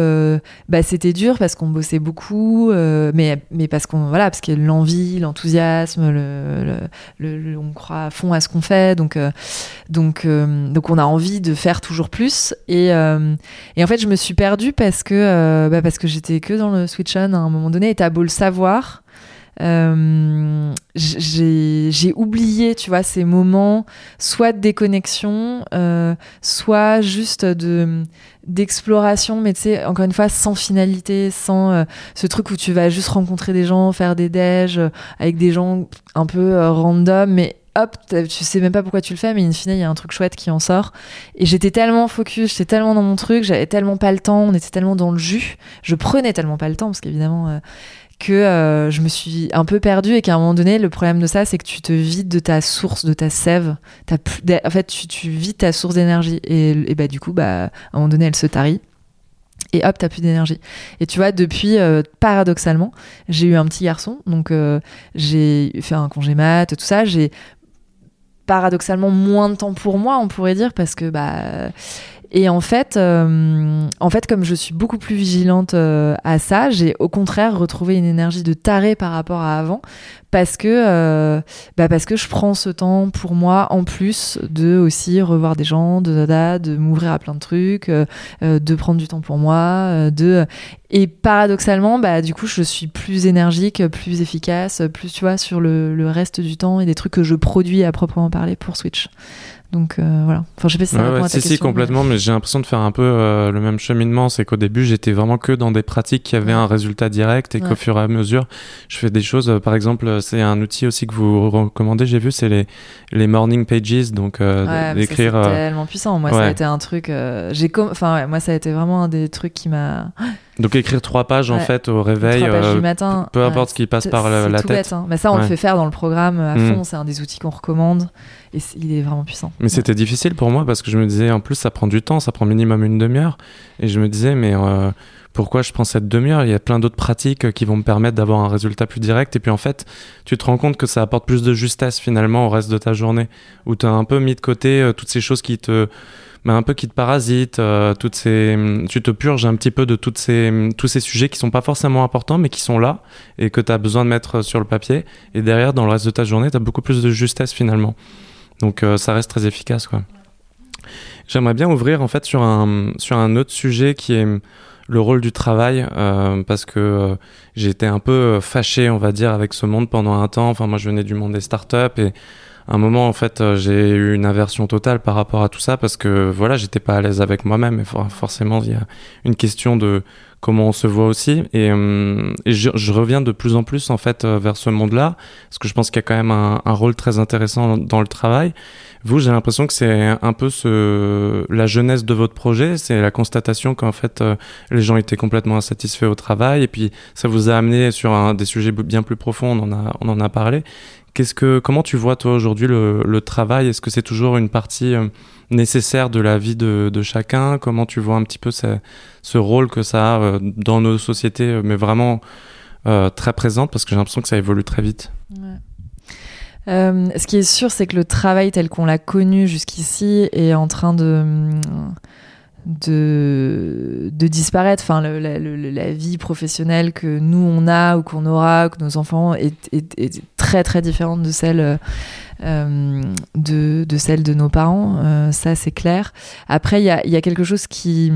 bah, c'était dur parce qu'on bossait beaucoup, mais, mais parce qu'on voilà, parce a l'envie, l'enthousiasme, le, le, on croit à fond à ce qu'on fait. Donc, donc, donc on a envie de faire toujours plus. Et, et en fait, je me suis perdue parce que, bah, parce que j'étais que dans le Switch On à un moment donné. Et t'as beau le savoir. Euh, j'ai oublié, tu vois, ces moments, soit de déconnexion, euh, soit juste de d'exploration, mais tu sais, encore une fois, sans finalité, sans euh, ce truc où tu vas juste rencontrer des gens, faire des déj avec des gens un peu random, mais hop, tu sais même pas pourquoi tu le fais, mais in fine, il y a un truc chouette qui en sort. Et j'étais tellement focus, j'étais tellement dans mon truc, j'avais tellement pas le temps, on était tellement dans le jus, je prenais tellement pas le temps, parce qu'évidemment, que euh, je me suis un peu perdue et qu'à un moment donné, le problème de ça, c'est que tu te vides de ta source, de ta sève. en fait, tu, tu vides ta source d'énergie. Et, bah, du coup, bah, à un moment donné, elle se tarit. Et hop, t'as plus d'énergie. Et tu vois, depuis, euh, paradoxalement, j'ai eu un petit garçon. Donc, euh, j'ai fait un congé mat, tout ça. J'ai paradoxalement moins de temps pour moi, on pourrait dire, parce que bah et en fait, euh, en fait, comme je suis beaucoup plus vigilante euh, à ça, j'ai au contraire retrouvé une énergie de taré par rapport à avant, parce que, euh, bah parce que je prends ce temps pour moi en plus de aussi revoir des gens, de de m'ouvrir à plein de trucs, de prendre du temps pour moi, de et paradoxalement, bah du coup, je suis plus énergique, plus efficace, plus tu vois sur le, le reste du temps et des trucs que je produis à proprement parler pour Switch. Donc euh, voilà. Enfin, je sais pas si ça ouais, si, si, complètement, mais, j'ai l'impression de faire un peu euh, le même cheminement. C'est qu'au début, j'étais vraiment que dans des pratiques qui avaient un résultat direct et qu'au fur et à mesure, je fais des choses. Euh, par exemple, c'est un outil aussi que vous recommandez, j'ai vu, c'est les, les morning pages. Donc, d'écrire. C'est tellement puissant. Moi, ça a été un truc. j'ai Enfin, moi, ça a été vraiment un des trucs qui m'a. Donc écrire trois pages en fait au réveil, du matin, peu importe ce qui passe par la, tête. Bête, hein. Mais ça, on le fait faire dans le programme à mm. fond. C'est un des outils qu'on recommande et il est vraiment puissant. Mais c'était difficile pour moi parce que je me disais, en plus, ça prend du temps, ça prend minimum une demi-heure. Et je me disais, mais euh, pourquoi je prends cette demi-heure? Il y a plein d'autres pratiques qui vont me permettre d'avoir un résultat plus direct. Et puis en fait, tu te rends compte que ça apporte plus de justesse finalement au reste de ta journée, où tu as un peu mis de côté euh, toutes ces choses qui te mais un peu qui te parasitent, euh, toutes ces, tu te purges un petit peu de toutes ces, tous ces sujets qui sont pas forcément importants, mais qui sont là et que tu as besoin de mettre sur le papier. Et derrière, dans le reste de ta journée, tu as beaucoup plus de justesse finalement. Donc euh, ça reste très efficace. J'aimerais bien ouvrir en fait sur un, sur un autre sujet qui est le rôle du travail euh, parce que euh, été un peu fâché on va dire avec ce monde pendant un temps. Enfin moi je venais du monde des startups et un moment en fait j'ai eu une aversion totale par rapport à tout ça parce que voilà j'étais pas à l'aise avec moi-même et forcément il y a une question de comment on se voit aussi. Et, euh, je, reviens de plus en plus en fait euh, vers ce monde-là, parce que je pense qu'il y a quand même un, rôle très intéressant dans, le travail. Vous, j'ai l'impression que c'est un peu ce, la jeunesse de votre projet, c'est la constatation qu'en fait euh, les gens étaient complètement insatisfaits au travail, et puis ça vous a amené sur un, des sujets bien plus profonds, on en a, on en a parlé. Comment tu vois toi aujourd'hui le, travail? Est-ce que c'est toujours une partie nécessaire de la vie de, chacun? Comment tu vois un petit peu ce, rôle que ça a euh, dans nos sociétés, euh, mais vraiment euh, très présente? Parce que j'ai l'impression que ça évolue très vite. ce qui est sûr, c'est que le travail tel qu'on l'a connu jusqu'ici est en train de, de, disparaître. Enfin, la, vie professionnelle que nous on a ou qu'on aura, que nos enfants est, est, très très différente de celle de, de, celle de nos parents. ça, c'est clair. Après, il y a, quelque chose qui,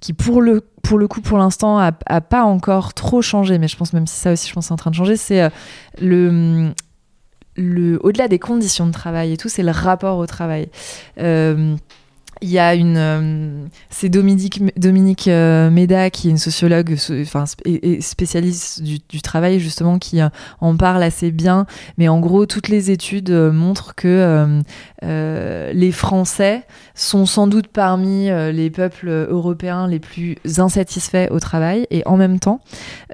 qui pour le pour le coup, pour l'instant, a, pas encore trop changé, mais je pense même si ça aussi, je pense, c'est en train de changer, c'est le le, au-delà des conditions de travail et tout, c'est le rapport au travail. Euh, il y a une, euh, c'est Dominique, Dominique euh, qui est une sociologue, enfin et, spécialiste du, travail justement, qui en parle assez bien. Mais en gros, toutes les études montrent que les Français sont sans doute parmi euh, les peuples européens les plus insatisfaits au travail et en même temps,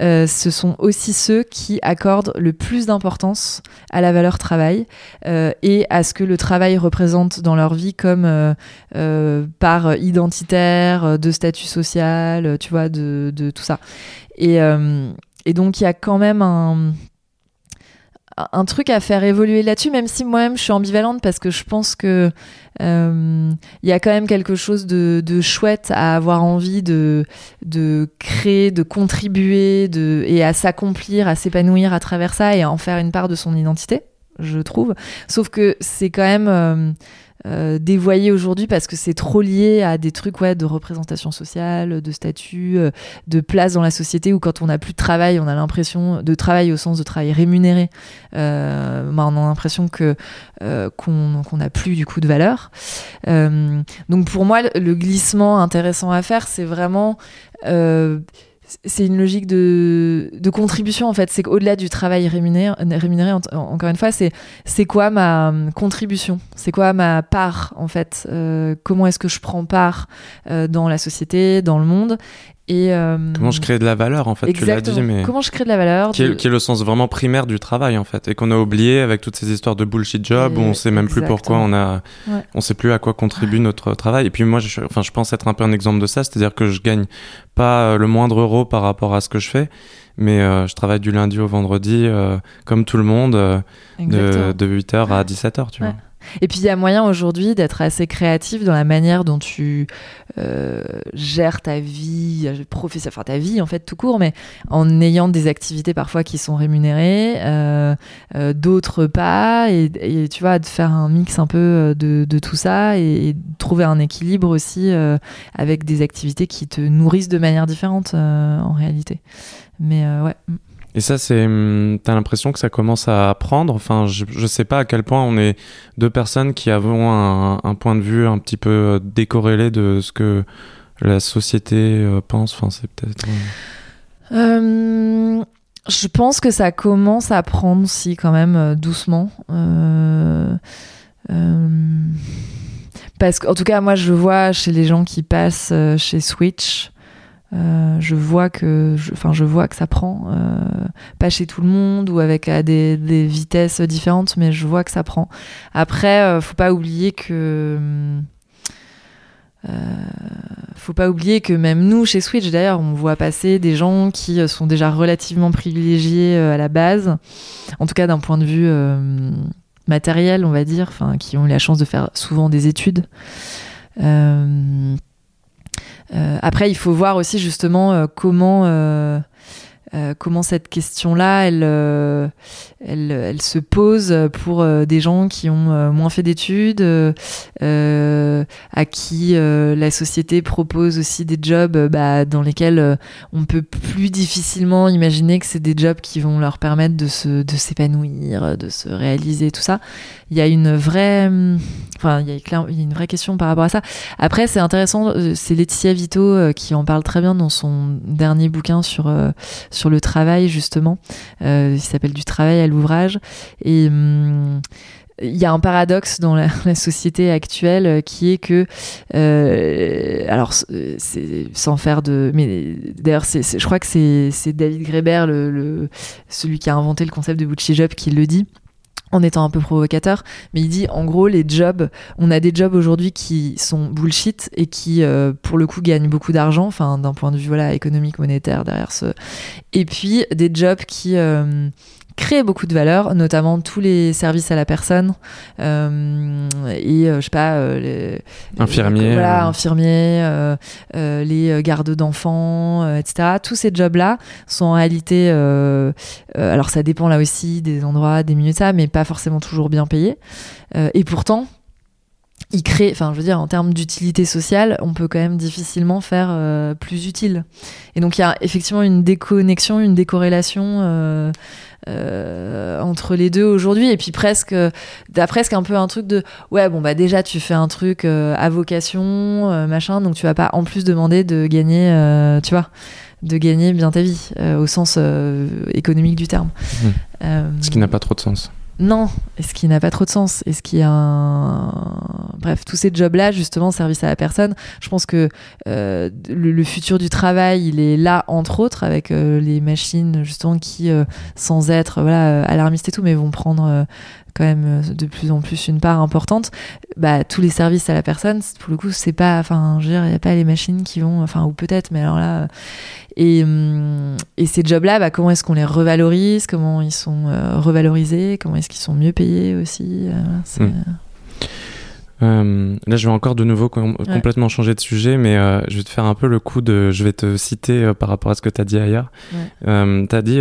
euh, ce sont aussi ceux qui accordent le plus d'importance à la valeur travail euh, et à ce que le travail représente dans leur vie comme part identitaire, de statut social, tu vois, de, de tout ça. Et, et donc il y a quand même un un truc à faire évoluer là-dessus, même si moi-même je suis ambivalente parce que je pense que euh, il y a quand même quelque chose de, chouette à avoir envie de, de créer, de contribuer, de, et à s'accomplir, à s'épanouir à travers ça et à en faire une part de son identité, je trouve. Sauf que c'est quand même euh, dévoyé aujourd'hui parce que c'est trop lié à des trucs ouais, de représentation sociale, de statut, euh, de place dans la société où quand on n'a plus de travail, on a l'impression de travail au sens de travail rémunéré. Euh, bah, on a l'impression que qu'on n'a plus du coup de valeur. donc pour moi, le glissement intéressant à faire, c'est vraiment c'est une logique de, de, contribution en fait. C'est qu'au-delà du travail rémunéré, encore une fois, c'est c'est quoi ma contribution? C'est quoi ma part en fait? Euh, Comment est-ce que je prends part euh, dans la société, dans le monde? Et euh, comment je crée de la valeur en fait tu l'as dit mais comment je crée de la valeur qui, est, le sens vraiment primaire du travail en fait et qu'on a oublié avec toutes ces histoires de bullshit job où on sait même plus pourquoi on a on sait plus à quoi contribue notre travail. Et puis moi je, enfin je pense être un peu un exemple de ça c'est-à-dire que je gagne pas euh, le moindre euro par rapport à ce que je fais mais euh, je travaille du lundi au vendredi comme tout le monde de, de 8h à 17h tu vois et puis il y a moyen aujourd'hui d'être assez créatif dans la manière dont tu euh, gères ta vie, professeur, enfin ta vie en fait tout court, mais en ayant des activités parfois qui sont rémunérées, euh, euh, d'autres pas, et, tu vois de faire un mix un peu de, de tout ça et, et, trouver un équilibre aussi avec des activités qui te nourrissent de manière différente en réalité. Mais ouais. Et ça, c'est, hum, t'as l'impression que ça commence à prendre? Enfin, je, je sais pas à quel point on est deux personnes qui avons un, point de vue un petit peu euh, décorrélé de ce que la société euh, pense. Enfin, c'est peut-être. Euh, je pense que ça commence à prendre, si, quand même, doucement. parce qu'en tout cas, moi, je vois chez les gens qui passent chez Switch. Euh, je vois que, enfin, je, vois que ça prend, euh, pas chez tout le monde ou avec à des, vitesses différentes, mais je vois que ça prend. Après, euh, faut pas oublier que, faut pas oublier que même nous, chez Switch, d'ailleurs, on voit passer des gens qui sont déjà relativement privilégiés à la base, en tout cas d'un point de vue matériel, on va dire, enfin, qui ont eu la chance de faire souvent des études. Euh, après, il faut voir aussi justement euh, comment euh, comment cette question-là, elle, elle, se pose pour des gens qui ont moins fait d'études, à qui la société propose aussi des jobs bah, dans lesquels on peut plus difficilement imaginer que c'est des jobs qui vont leur permettre de se de s'épanouir, de se réaliser, tout ça il y a une vraie, enfin, il y, a une vraie question par rapport à ça. Après, c'est intéressant, euh, c'est Laetitia Vito euh, qui en parle très bien dans son dernier bouquin sur, euh, sur le travail, justement. il s'appelle Du travail à l'ouvrage. Et. Hum, il y a un paradoxe dans la, société actuelle qui est que, alors, sans faire de, mais d'ailleurs, je crois que c'est David Greber, le, celui qui a inventé le concept de Bucci Job, qui le dit en étant un peu provocateur, mais il dit en gros les jobs, on a des jobs aujourd'hui qui sont bullshit et qui euh, pour le coup gagnent beaucoup d'argent, enfin d'un point de vue économique monétaire derrière ce, et puis des jobs qui euh, créer beaucoup de valeur, notamment tous les services à la personne euh, et je sais pas les, infirmiers, voilà, infirmiers, les gardes d'enfants, etc. Tous ces jobs-là sont en réalité, alors ça dépend là aussi des endroits, des minutes ça, mais pas forcément toujours bien payés. et pourtant, il crée, enfin je veux dire en termes d'utilité sociale, on peut quand même difficilement faire euh, plus utile. Et donc il y a effectivement une déconnexion, une décorrélation euh, euh, entre les deux aujourd'hui. Et puis presque, t'as presque un peu un truc de ouais bon bah déjà tu fais un truc à vocation machin, donc tu vas pas en plus demander de gagner, tu vois, de gagner bien ta vie au sens économique du terme. Mmh. Ce qui n'a pas trop de sens. Non, est-ce qui n'a pas trop de sens? Est-ce qu'il y a un... Bref, tous ces jobs-là, justement, service à la personne, je pense que euh, le, futur du travail, il est là, entre autres, avec euh, les machines, justement, qui, euh, sans être voilà, alarmistes et tout, mais vont prendre quand même de plus en plus une part importante. Bah, tous les services à la personne, pour le coup, c'est pas... Enfin, je veux dire, il n'y a pas les machines qui vont... Enfin, ou peut-être, mais alors là... Hum, et, ces jobs-là, bah, comment est-ce qu'on les revalorise Comment ils sont euh, revalorisés Comment est-ce qu'ils sont mieux payés aussi euh, euh, Là, je vais encore de nouveau complètement changer de sujet, mais je vais te faire un peu le coup de. Je vais te citer par rapport à ce que tu as dit ailleurs. tu as dit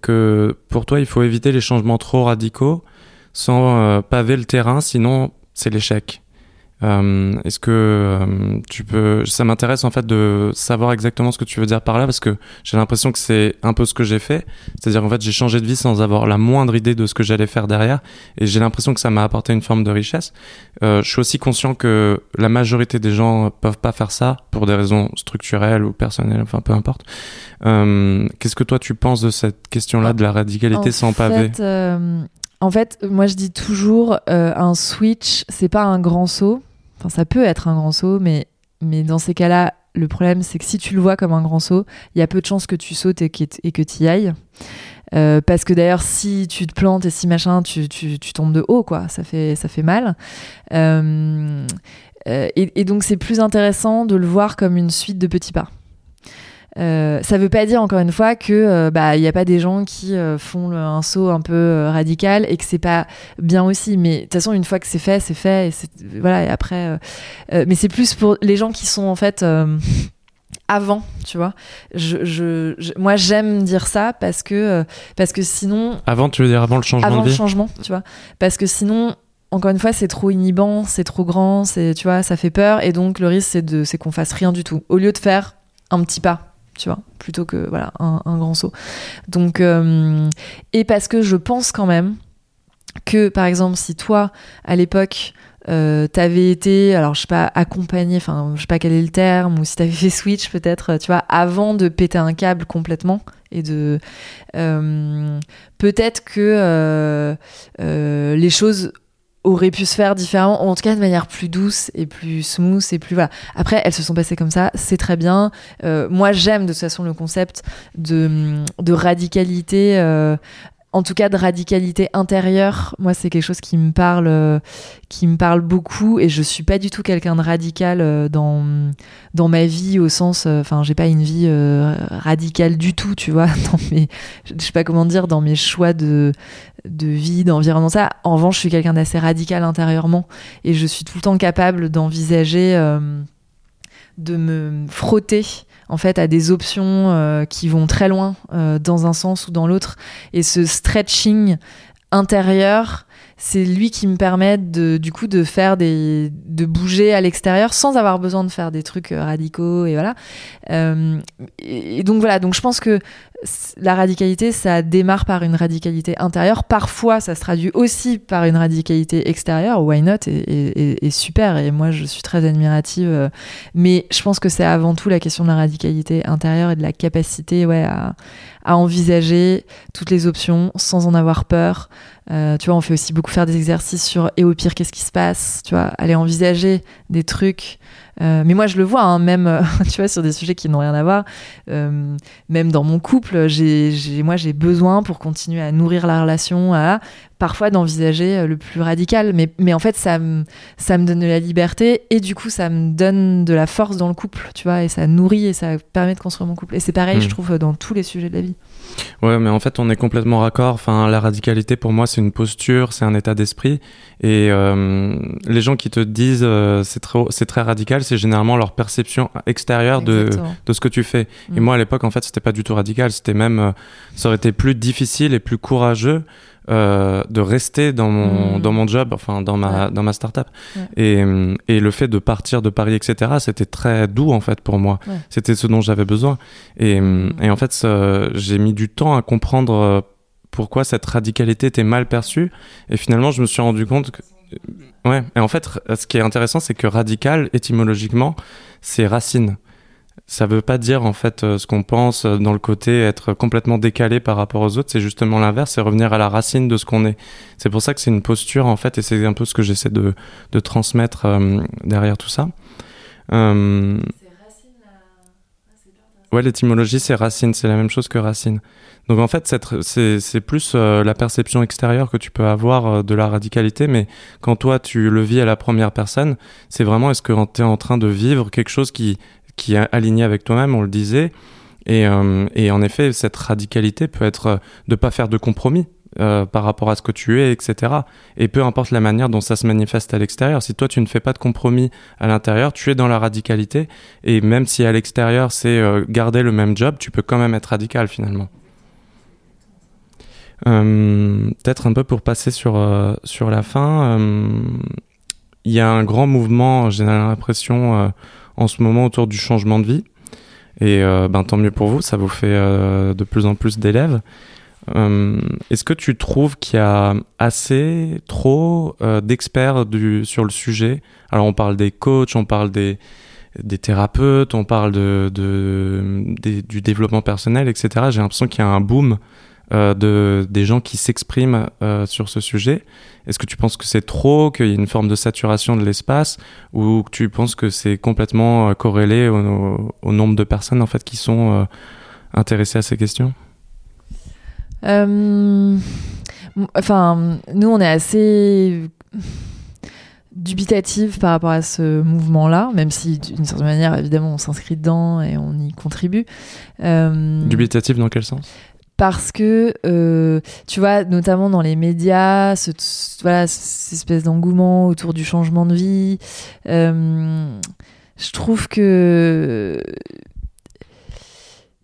que pour toi, il faut éviter les changements trop radicaux sans paver le terrain, sinon c'est l'échec. Euh, Est-ce que euh, tu peux... Ça m'intéresse en fait de savoir exactement ce que tu veux dire par là parce que j'ai l'impression que c'est un peu ce que j'ai fait. C'est-à-dire en fait j'ai changé de vie sans avoir la moindre idée de ce que j'allais faire derrière et j'ai l'impression que ça m'a apporté une forme de richesse. Euh, je suis aussi conscient que la majorité des gens peuvent pas faire ça pour des raisons structurelles ou personnelles, enfin peu importe. Euh, Qu'est-ce que toi tu penses de cette question-là de la radicalité sans pavé euh, En fait, moi je dis toujours un switch, c'est pas un grand saut ça peut être un grand saut, mais, dans ces cas-là, le problème, c'est que si tu le vois comme un grand saut, il y a peu de chances que tu sautes et que tu y ailles. Euh, parce que d'ailleurs, si tu te plantes et si machin, tu, tombes de haut, quoi. Ça fait, ça fait mal. Euh, euh, et, donc, c'est plus intéressant de le voir comme une suite de petits pas. Euh, ça veut pas dire encore une fois que euh, bah il y a pas des gens qui euh, font un saut un peu radical et que c'est pas bien aussi mais de toute façon une fois que c'est fait c'est fait et voilà et après mais c'est plus pour les gens qui sont en fait avant, tu vois. Je, je, moi, j'aime dire ça parce que, parce que sinon. Avant, tu veux dire avant le changement Avant de vie? le changement, tu vois. Parce que sinon, encore une fois, c'est trop inhibant, c'est trop grand, c'est, tu vois, ça fait peur. Et donc, le risque, c'est, de, c'est qu'on fasse rien du tout. Au lieu de faire un petit pas tu vois, plutôt que voilà un, grand saut. Donc, euh, et parce que je pense quand même que, par exemple, si toi, à l'époque, euh, t'avais été, alors je sais pas, accompagné, enfin je sais pas quel est le terme, ou si t'avais fait switch peut-être, tu vois, avant de péter un câble complètement et de euh, peut-être que les choses aurait pu se faire différemment, ou en tout cas de manière plus douce et plus smooth et plus voilà. Après, elles se sont passées comme ça, c'est très bien. Euh, moi, j'aime de toute façon le concept de, radicalité euh, en tout cas de radicalité intérieure, moi c'est quelque chose qui me parle, euh, qui me parle beaucoup et je suis pas du tout quelqu'un de radical euh, dans dans ma vie au sens, euh, enfin j'ai pas une vie radicale du tout, tu vois, dans mes, je sais pas comment dire, dans mes choix de de vie, d'environnement ça. En revanche, je suis quelqu'un d'assez radical intérieurement et je suis tout le temps capable d'envisager de me frotter en fait à des options euh, qui vont très loin euh, dans un sens ou dans l'autre. Et ce stretching intérieur c'est lui qui me permet de, du coup de faire des de bouger à l'extérieur sans avoir besoin de faire des trucs euh, radicaux et voilà. Et, donc voilà donc je pense que la radicalité, ça démarre par une radicalité intérieure. Parfois, ça se traduit aussi par une radicalité extérieure. Why not? Est, super et moi, je suis très admirative. Euh, mais je pense que c'est avant tout la question de la radicalité intérieure et de la capacité ouais, à, envisager toutes les options sans en avoir peur. Euh, tu vois, on fait aussi beaucoup faire des exercices sur et au pire, qu'est-ce qui se passe? Tu vois, aller envisager des trucs mais moi, je le vois, hein, même, euh, tu vois, sur des sujets qui n'ont rien à voir. Euh, même dans mon couple, j'ai, moi, j'ai besoin pour continuer à nourrir la relation, à parfois d'envisager le plus radical. Mais, mais en fait, ça me, ça me donne de la liberté et du coup, ça me donne de la force dans le couple, tu vois, et ça nourrit et ça permet de construire mon couple. Et c'est pareil, je hmm. trouve, dans tous les sujets de la vie. Ouais, mais en fait, on est complètement raccord. Enfin, la radicalité, pour moi, c'est une posture, c'est un état d'esprit. Et euh, les gens qui te disent euh, c'est très, c'est très radical, c'est généralement leur perception extérieure de, de ce que tu fais. Et mm. moi, à l'époque, en fait, c'était pas du tout radical. C'était même, euh, ça aurait été plus difficile et plus courageux euh, de rester dans mon, mm. dans mon job, enfin dans ma, dans ma startup. Et, et le fait de partir de Paris, etc., c'était très doux en fait pour moi. C'était ce dont j'avais besoin. Et, et en fait, j'ai mis du temps à comprendre euh, pourquoi cette radicalité était mal perçue. Et finalement, je me suis rendu compte que. Ouais, et en fait, ce qui est intéressant, c'est que radical, étymologiquement, c'est racine ça veut pas dire en fait euh, ce qu'on pense euh, dans le côté être complètement décalé par rapport aux autres, c'est justement l'inverse, c'est revenir à la racine de ce qu'on est. C'est pour ça que c'est une posture en fait, et c'est un peu ce que j'essaie de, de, transmettre euh, derrière tout ça. Euh... Ouais, l'étymologie c'est racine, c'est la même chose que racine. Donc en fait, c'est plus la perception extérieure que tu peux avoir de la radicalité, mais quand toi tu le vis à la première personne, c'est vraiment est-ce que tu es en train de vivre quelque chose qui qui est aligné avec toi-même, on le disait. Et, euh, et, en effet, cette radicalité peut être euh, de pas faire de compromis euh, par rapport à ce que tu es, etc. Et peu importe la manière dont ça se manifeste à l'extérieur, si toi tu ne fais pas de compromis à l'intérieur, tu es dans la radicalité. Et même si à l'extérieur c'est garder le même job, tu peux quand même être radical finalement. Peut-être un peu pour passer sur, sur la fin, il y a un grand mouvement, j'ai l'impression en ce moment autour du changement de vie. Et euh, ben, tant mieux pour vous, ça vous fait euh, de plus en plus d'élèves. Euh, est-ce que tu trouves qu'il y a assez, trop d'experts sur le sujet? Alors on parle des coachs, on parle des, des thérapeutes, on parle de, de, du développement personnel, etc. J'ai l'impression qu'il y a un boom euh, de, des gens qui s'expriment euh, sur ce sujet. Est-ce que tu penses que c'est trop, qu'il y a une forme de saturation de l'espace, ou que tu penses que c'est complètement euh, corrélé au, nombre de personnes en fait qui sont intéressées à ces questions? Enfin, nous on est assez dubitative par rapport à ce mouvement-là, même si d'une certaine manière, évidemment, on s'inscrit dedans et on y contribue. Dubitative dans quel sens? Parce que euh, tu vois notamment dans les médias voilà cette espèce d'engouement autour du changement de vie euh, je trouve que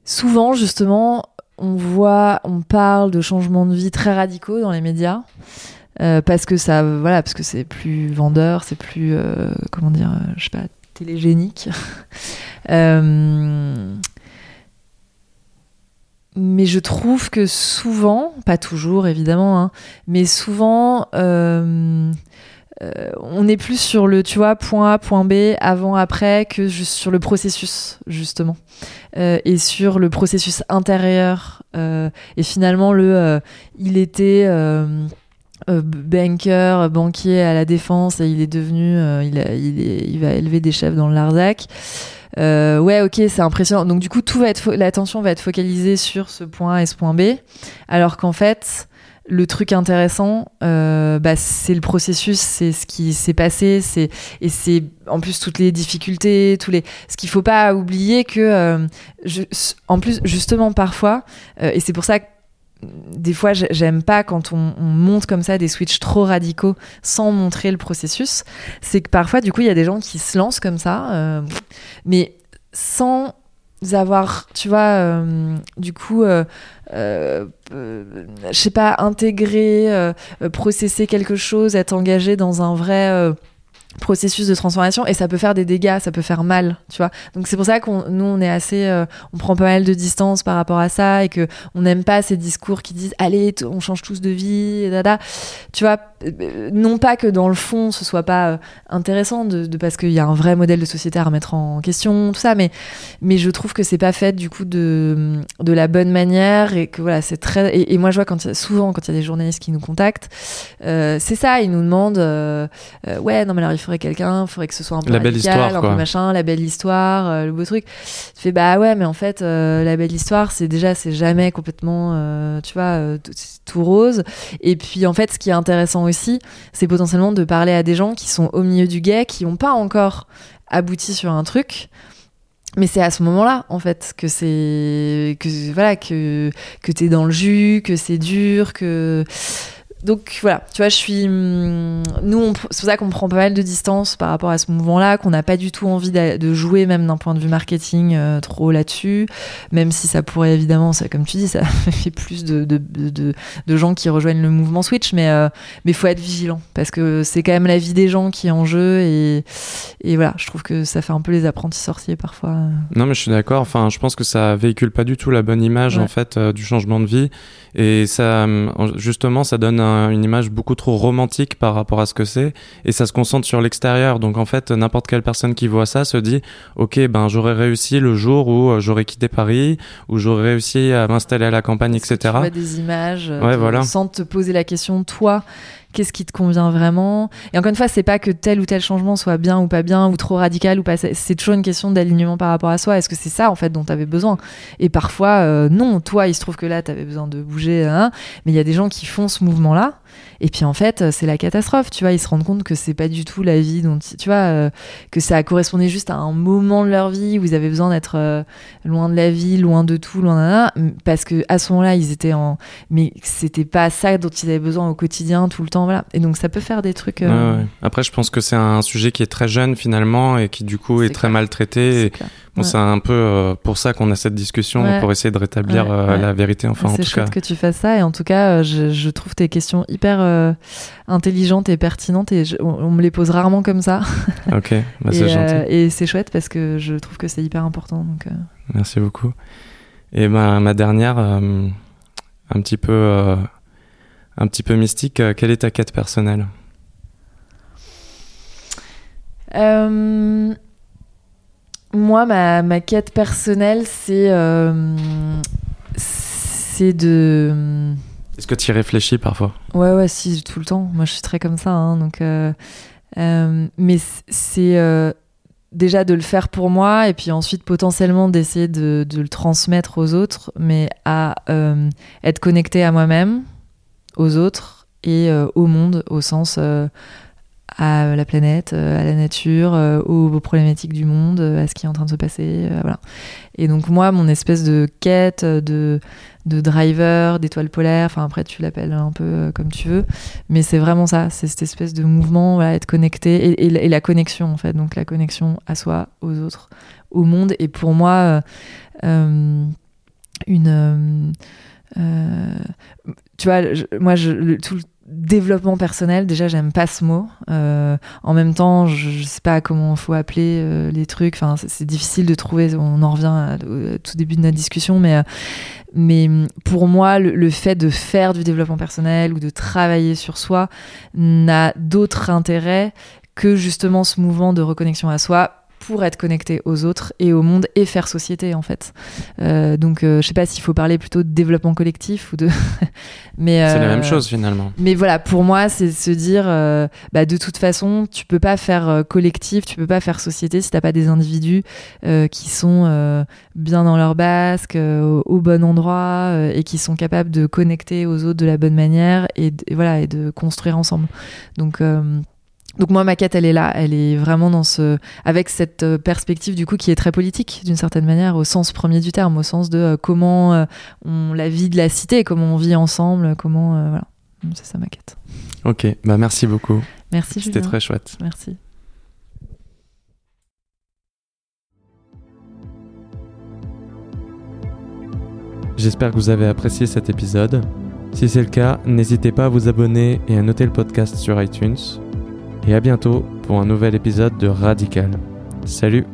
souvent justement on voit on parle de changements de vie très radicaux dans les médias euh, parce que ça voilà parce que c'est plus vendeur c'est plus comment dire je sais pas télégénique mais je trouve que souvent, pas toujours évidemment, hein, mais souvent, euh, euh, on est plus sur le, tu vois, point A, point B, avant, après, que juste sur le processus, justement. Euh, et sur le processus intérieur. et finalement, le, il était banker, banquier à la défense, et il est devenu, il, il, il va élever des chefs dans le Larzac. Euh, ouais, ok, c'est impressionnant. Donc du coup, tout va être l'attention va être focalisée sur ce point A et ce point B, alors qu'en fait, le truc intéressant, euh, bah, c'est le processus, c'est ce qui s'est passé, c'est et c'est en plus toutes les difficultés, tous les. Ce qu'il faut pas oublier que, euh, je, en plus justement parfois, euh, et c'est pour ça que des fois, j'aime pas quand on, on, monte comme ça des switches trop radicaux sans montrer le processus. C'est que parfois, du coup, il y a des gens qui se lancent comme ça, euh, mais sans avoir, tu vois, euh, du coup, euh, euh, je sais pas, intégrer, processer quelque chose, être engagé dans un vrai processus de transformation et ça peut faire des dégâts, ça peut faire mal, tu vois. Donc c'est pour ça qu'on nous on est assez euh, on prend pas mal de distance par rapport à ça et que on n'aime pas ces discours qui disent allez on change tous de vie dada. Tu vois non pas que dans le fond ce soit pas euh, intéressant de, de parce qu'il y a un vrai modèle de société à remettre en question tout ça mais mais je trouve que c'est pas fait du coup de de la bonne manière et que voilà c'est très et, moi je vois quand souvent quand il y a des journalistes qui nous contactent c'est ça ils nous demandent ouais non mais alors il faudrait quelqu'un, il faudrait que ce soit un peu la belle histoire, un peu machin, la belle histoire, euh, le beau truc. Tu fais bah ouais, mais en fait euh, la belle histoire, c'est déjà c'est jamais complètement, euh, tu vois, tout rose. Et puis en fait, ce qui est intéressant c'est potentiellement de parler à des gens qui sont au milieu du guet, qui n'ont pas encore abouti sur un truc. Mais c'est à ce moment-là en fait que c'est que voilà que que t'es dans le jus que c'est dur que donc voilà, tu vois, je suis. Hum, nous, c'est pour ça qu'on prend pas mal de distance par rapport à ce mouvement-là, qu'on n'a pas du tout envie de jouer, même d'un point de vue marketing, euh, trop là-dessus. Même si ça pourrait évidemment, ça, comme tu dis, ça fait plus de, de, de, de gens qui rejoignent le mouvement Switch, mais euh, mais faut être vigilant parce que c'est quand même la vie des gens qui est en jeu et, et voilà, je trouve que ça fait un peu les apprentis sorciers parfois. Non, mais je suis d'accord. Enfin, je pense que ça véhicule pas du tout la bonne image en fait euh, du changement de vie et ça, hum, justement, ça donne un une image beaucoup trop romantique par rapport à ce que c'est et ça se concentre sur l'extérieur. Donc en fait, n'importe quelle personne qui voit ça se dit OK, ben j'aurais réussi le jour où euh, j'aurais quitté Paris, où j'aurais réussi à m'installer à la campagne, etc. Tu vois des images euh, sans te poser la question toi qu'est-ce qui te convient vraiment? Et encore une fois, c'est pas que tel ou tel changement soit bien ou pas bien, ou trop radical ou pas. C'est toujours une question d'alignement par rapport à soi. Est-ce que c'est ça, en fait, dont tu avais besoin? Et parfois, euh, non. Toi, il se trouve que là, tu avais besoin de bouger, hein, mais il y a des gens qui font ce mouvement-là. Et puis en fait, c'est la catastrophe, tu vois. Ils se rendent compte que c'est pas du tout la vie dont, tu vois, euh, que ça correspondait juste à un moment de leur vie où ils avaient besoin d'être euh, loin de la vie, loin de tout, loin de parce que à ce moment-là, ils étaient en, mais c'était pas ça dont ils avaient besoin au quotidien, tout le temps, voilà. Et donc ça peut faire des trucs. Euh, Après, je pense que c'est un sujet qui est très jeune finalement et qui du coup est, très mal traité. Bon, c'est un peu euh, pour ça qu'on a cette discussion, pour essayer de rétablir euh, la vérité. Enfin, en tout chouette que tu fasses ça. Et en tout cas, je, trouve tes questions hyper intelligentes et pertinentes. Et on, me les pose rarement comme ça. Ok, bah, c'est gentil. et c'est chouette parce que je trouve que c'est hyper important. Donc, Merci beaucoup. Et ma, ma dernière, un petit peu, un petit peu mystique. quelle est ta quête personnelle? Moi, ma, ma, quête personnelle, c'est euh, c'est de. Est-ce que tu y réfléchis parfois? Ouais, ouais, si, tout le temps. Moi, je suis très comme ça. Hein, donc, euh, euh, mais c'est déjà de le faire pour moi et puis ensuite potentiellement d'essayer de, de, le transmettre aux autres, mais à être connecté à moi-même, aux autres et au monde au sens à la planète, euh, à la nature, euh, aux, problématiques du monde, euh, à ce qui est en train de se passer. voilà. Et donc moi, mon espèce de quête de, de driver, d'étoile polaire, enfin après tu l'appelles un peu comme tu veux, mais c'est vraiment ça, c'est cette espèce de mouvement, voilà, être connecté et, la connexion en fait, donc la connexion à soi, aux autres, au monde. Et pour moi, une tu vois, moi, je, tout, le développement personnel, déjà, j'aime pas ce mot. Euh, en même temps, je, sais pas comment faut appeler euh, les trucs. Enfin, c'est difficile de trouver. On en revient au tout début de notre discussion, mais euh, mais pour moi, le, fait de faire du développement personnel ou de travailler sur soi n'a d'autre intérêt que justement ce mouvement de reconnexion à soi pour être connecté aux autres et au monde et faire société en fait. Euh, donc euh, je sais pas s'il faut parler plutôt de développement collectif ou de. mais c'est la même euh, chose finalement. Mais voilà, pour moi, c'est se dire, bah, de toute façon, tu peux pas faire collectif, tu peux pas faire société si t'as pas des individus qui sont bien dans leur basque, au, bon endroit et qui sont capables de connecter aux autres de la bonne manière et, et voilà et de construire ensemble. Donc donc moi ma quête elle est là, elle est vraiment dans ce avec cette euh, perspective du coup qui est très politique d'une certaine manière au sens premier du terme, au sens de euh, comment euh, on la vie de la cité, comment on vit ensemble, comment voilà. C'est ça ma quête. OK, bah merci beaucoup. Merci C'était très chouette. Merci. J'espère que vous avez apprécié cet épisode. Si c'est le cas, n'hésitez pas à vous abonner et à noter le podcast sur iTunes et à bientôt pour un nouvel épisode de Radical. Salut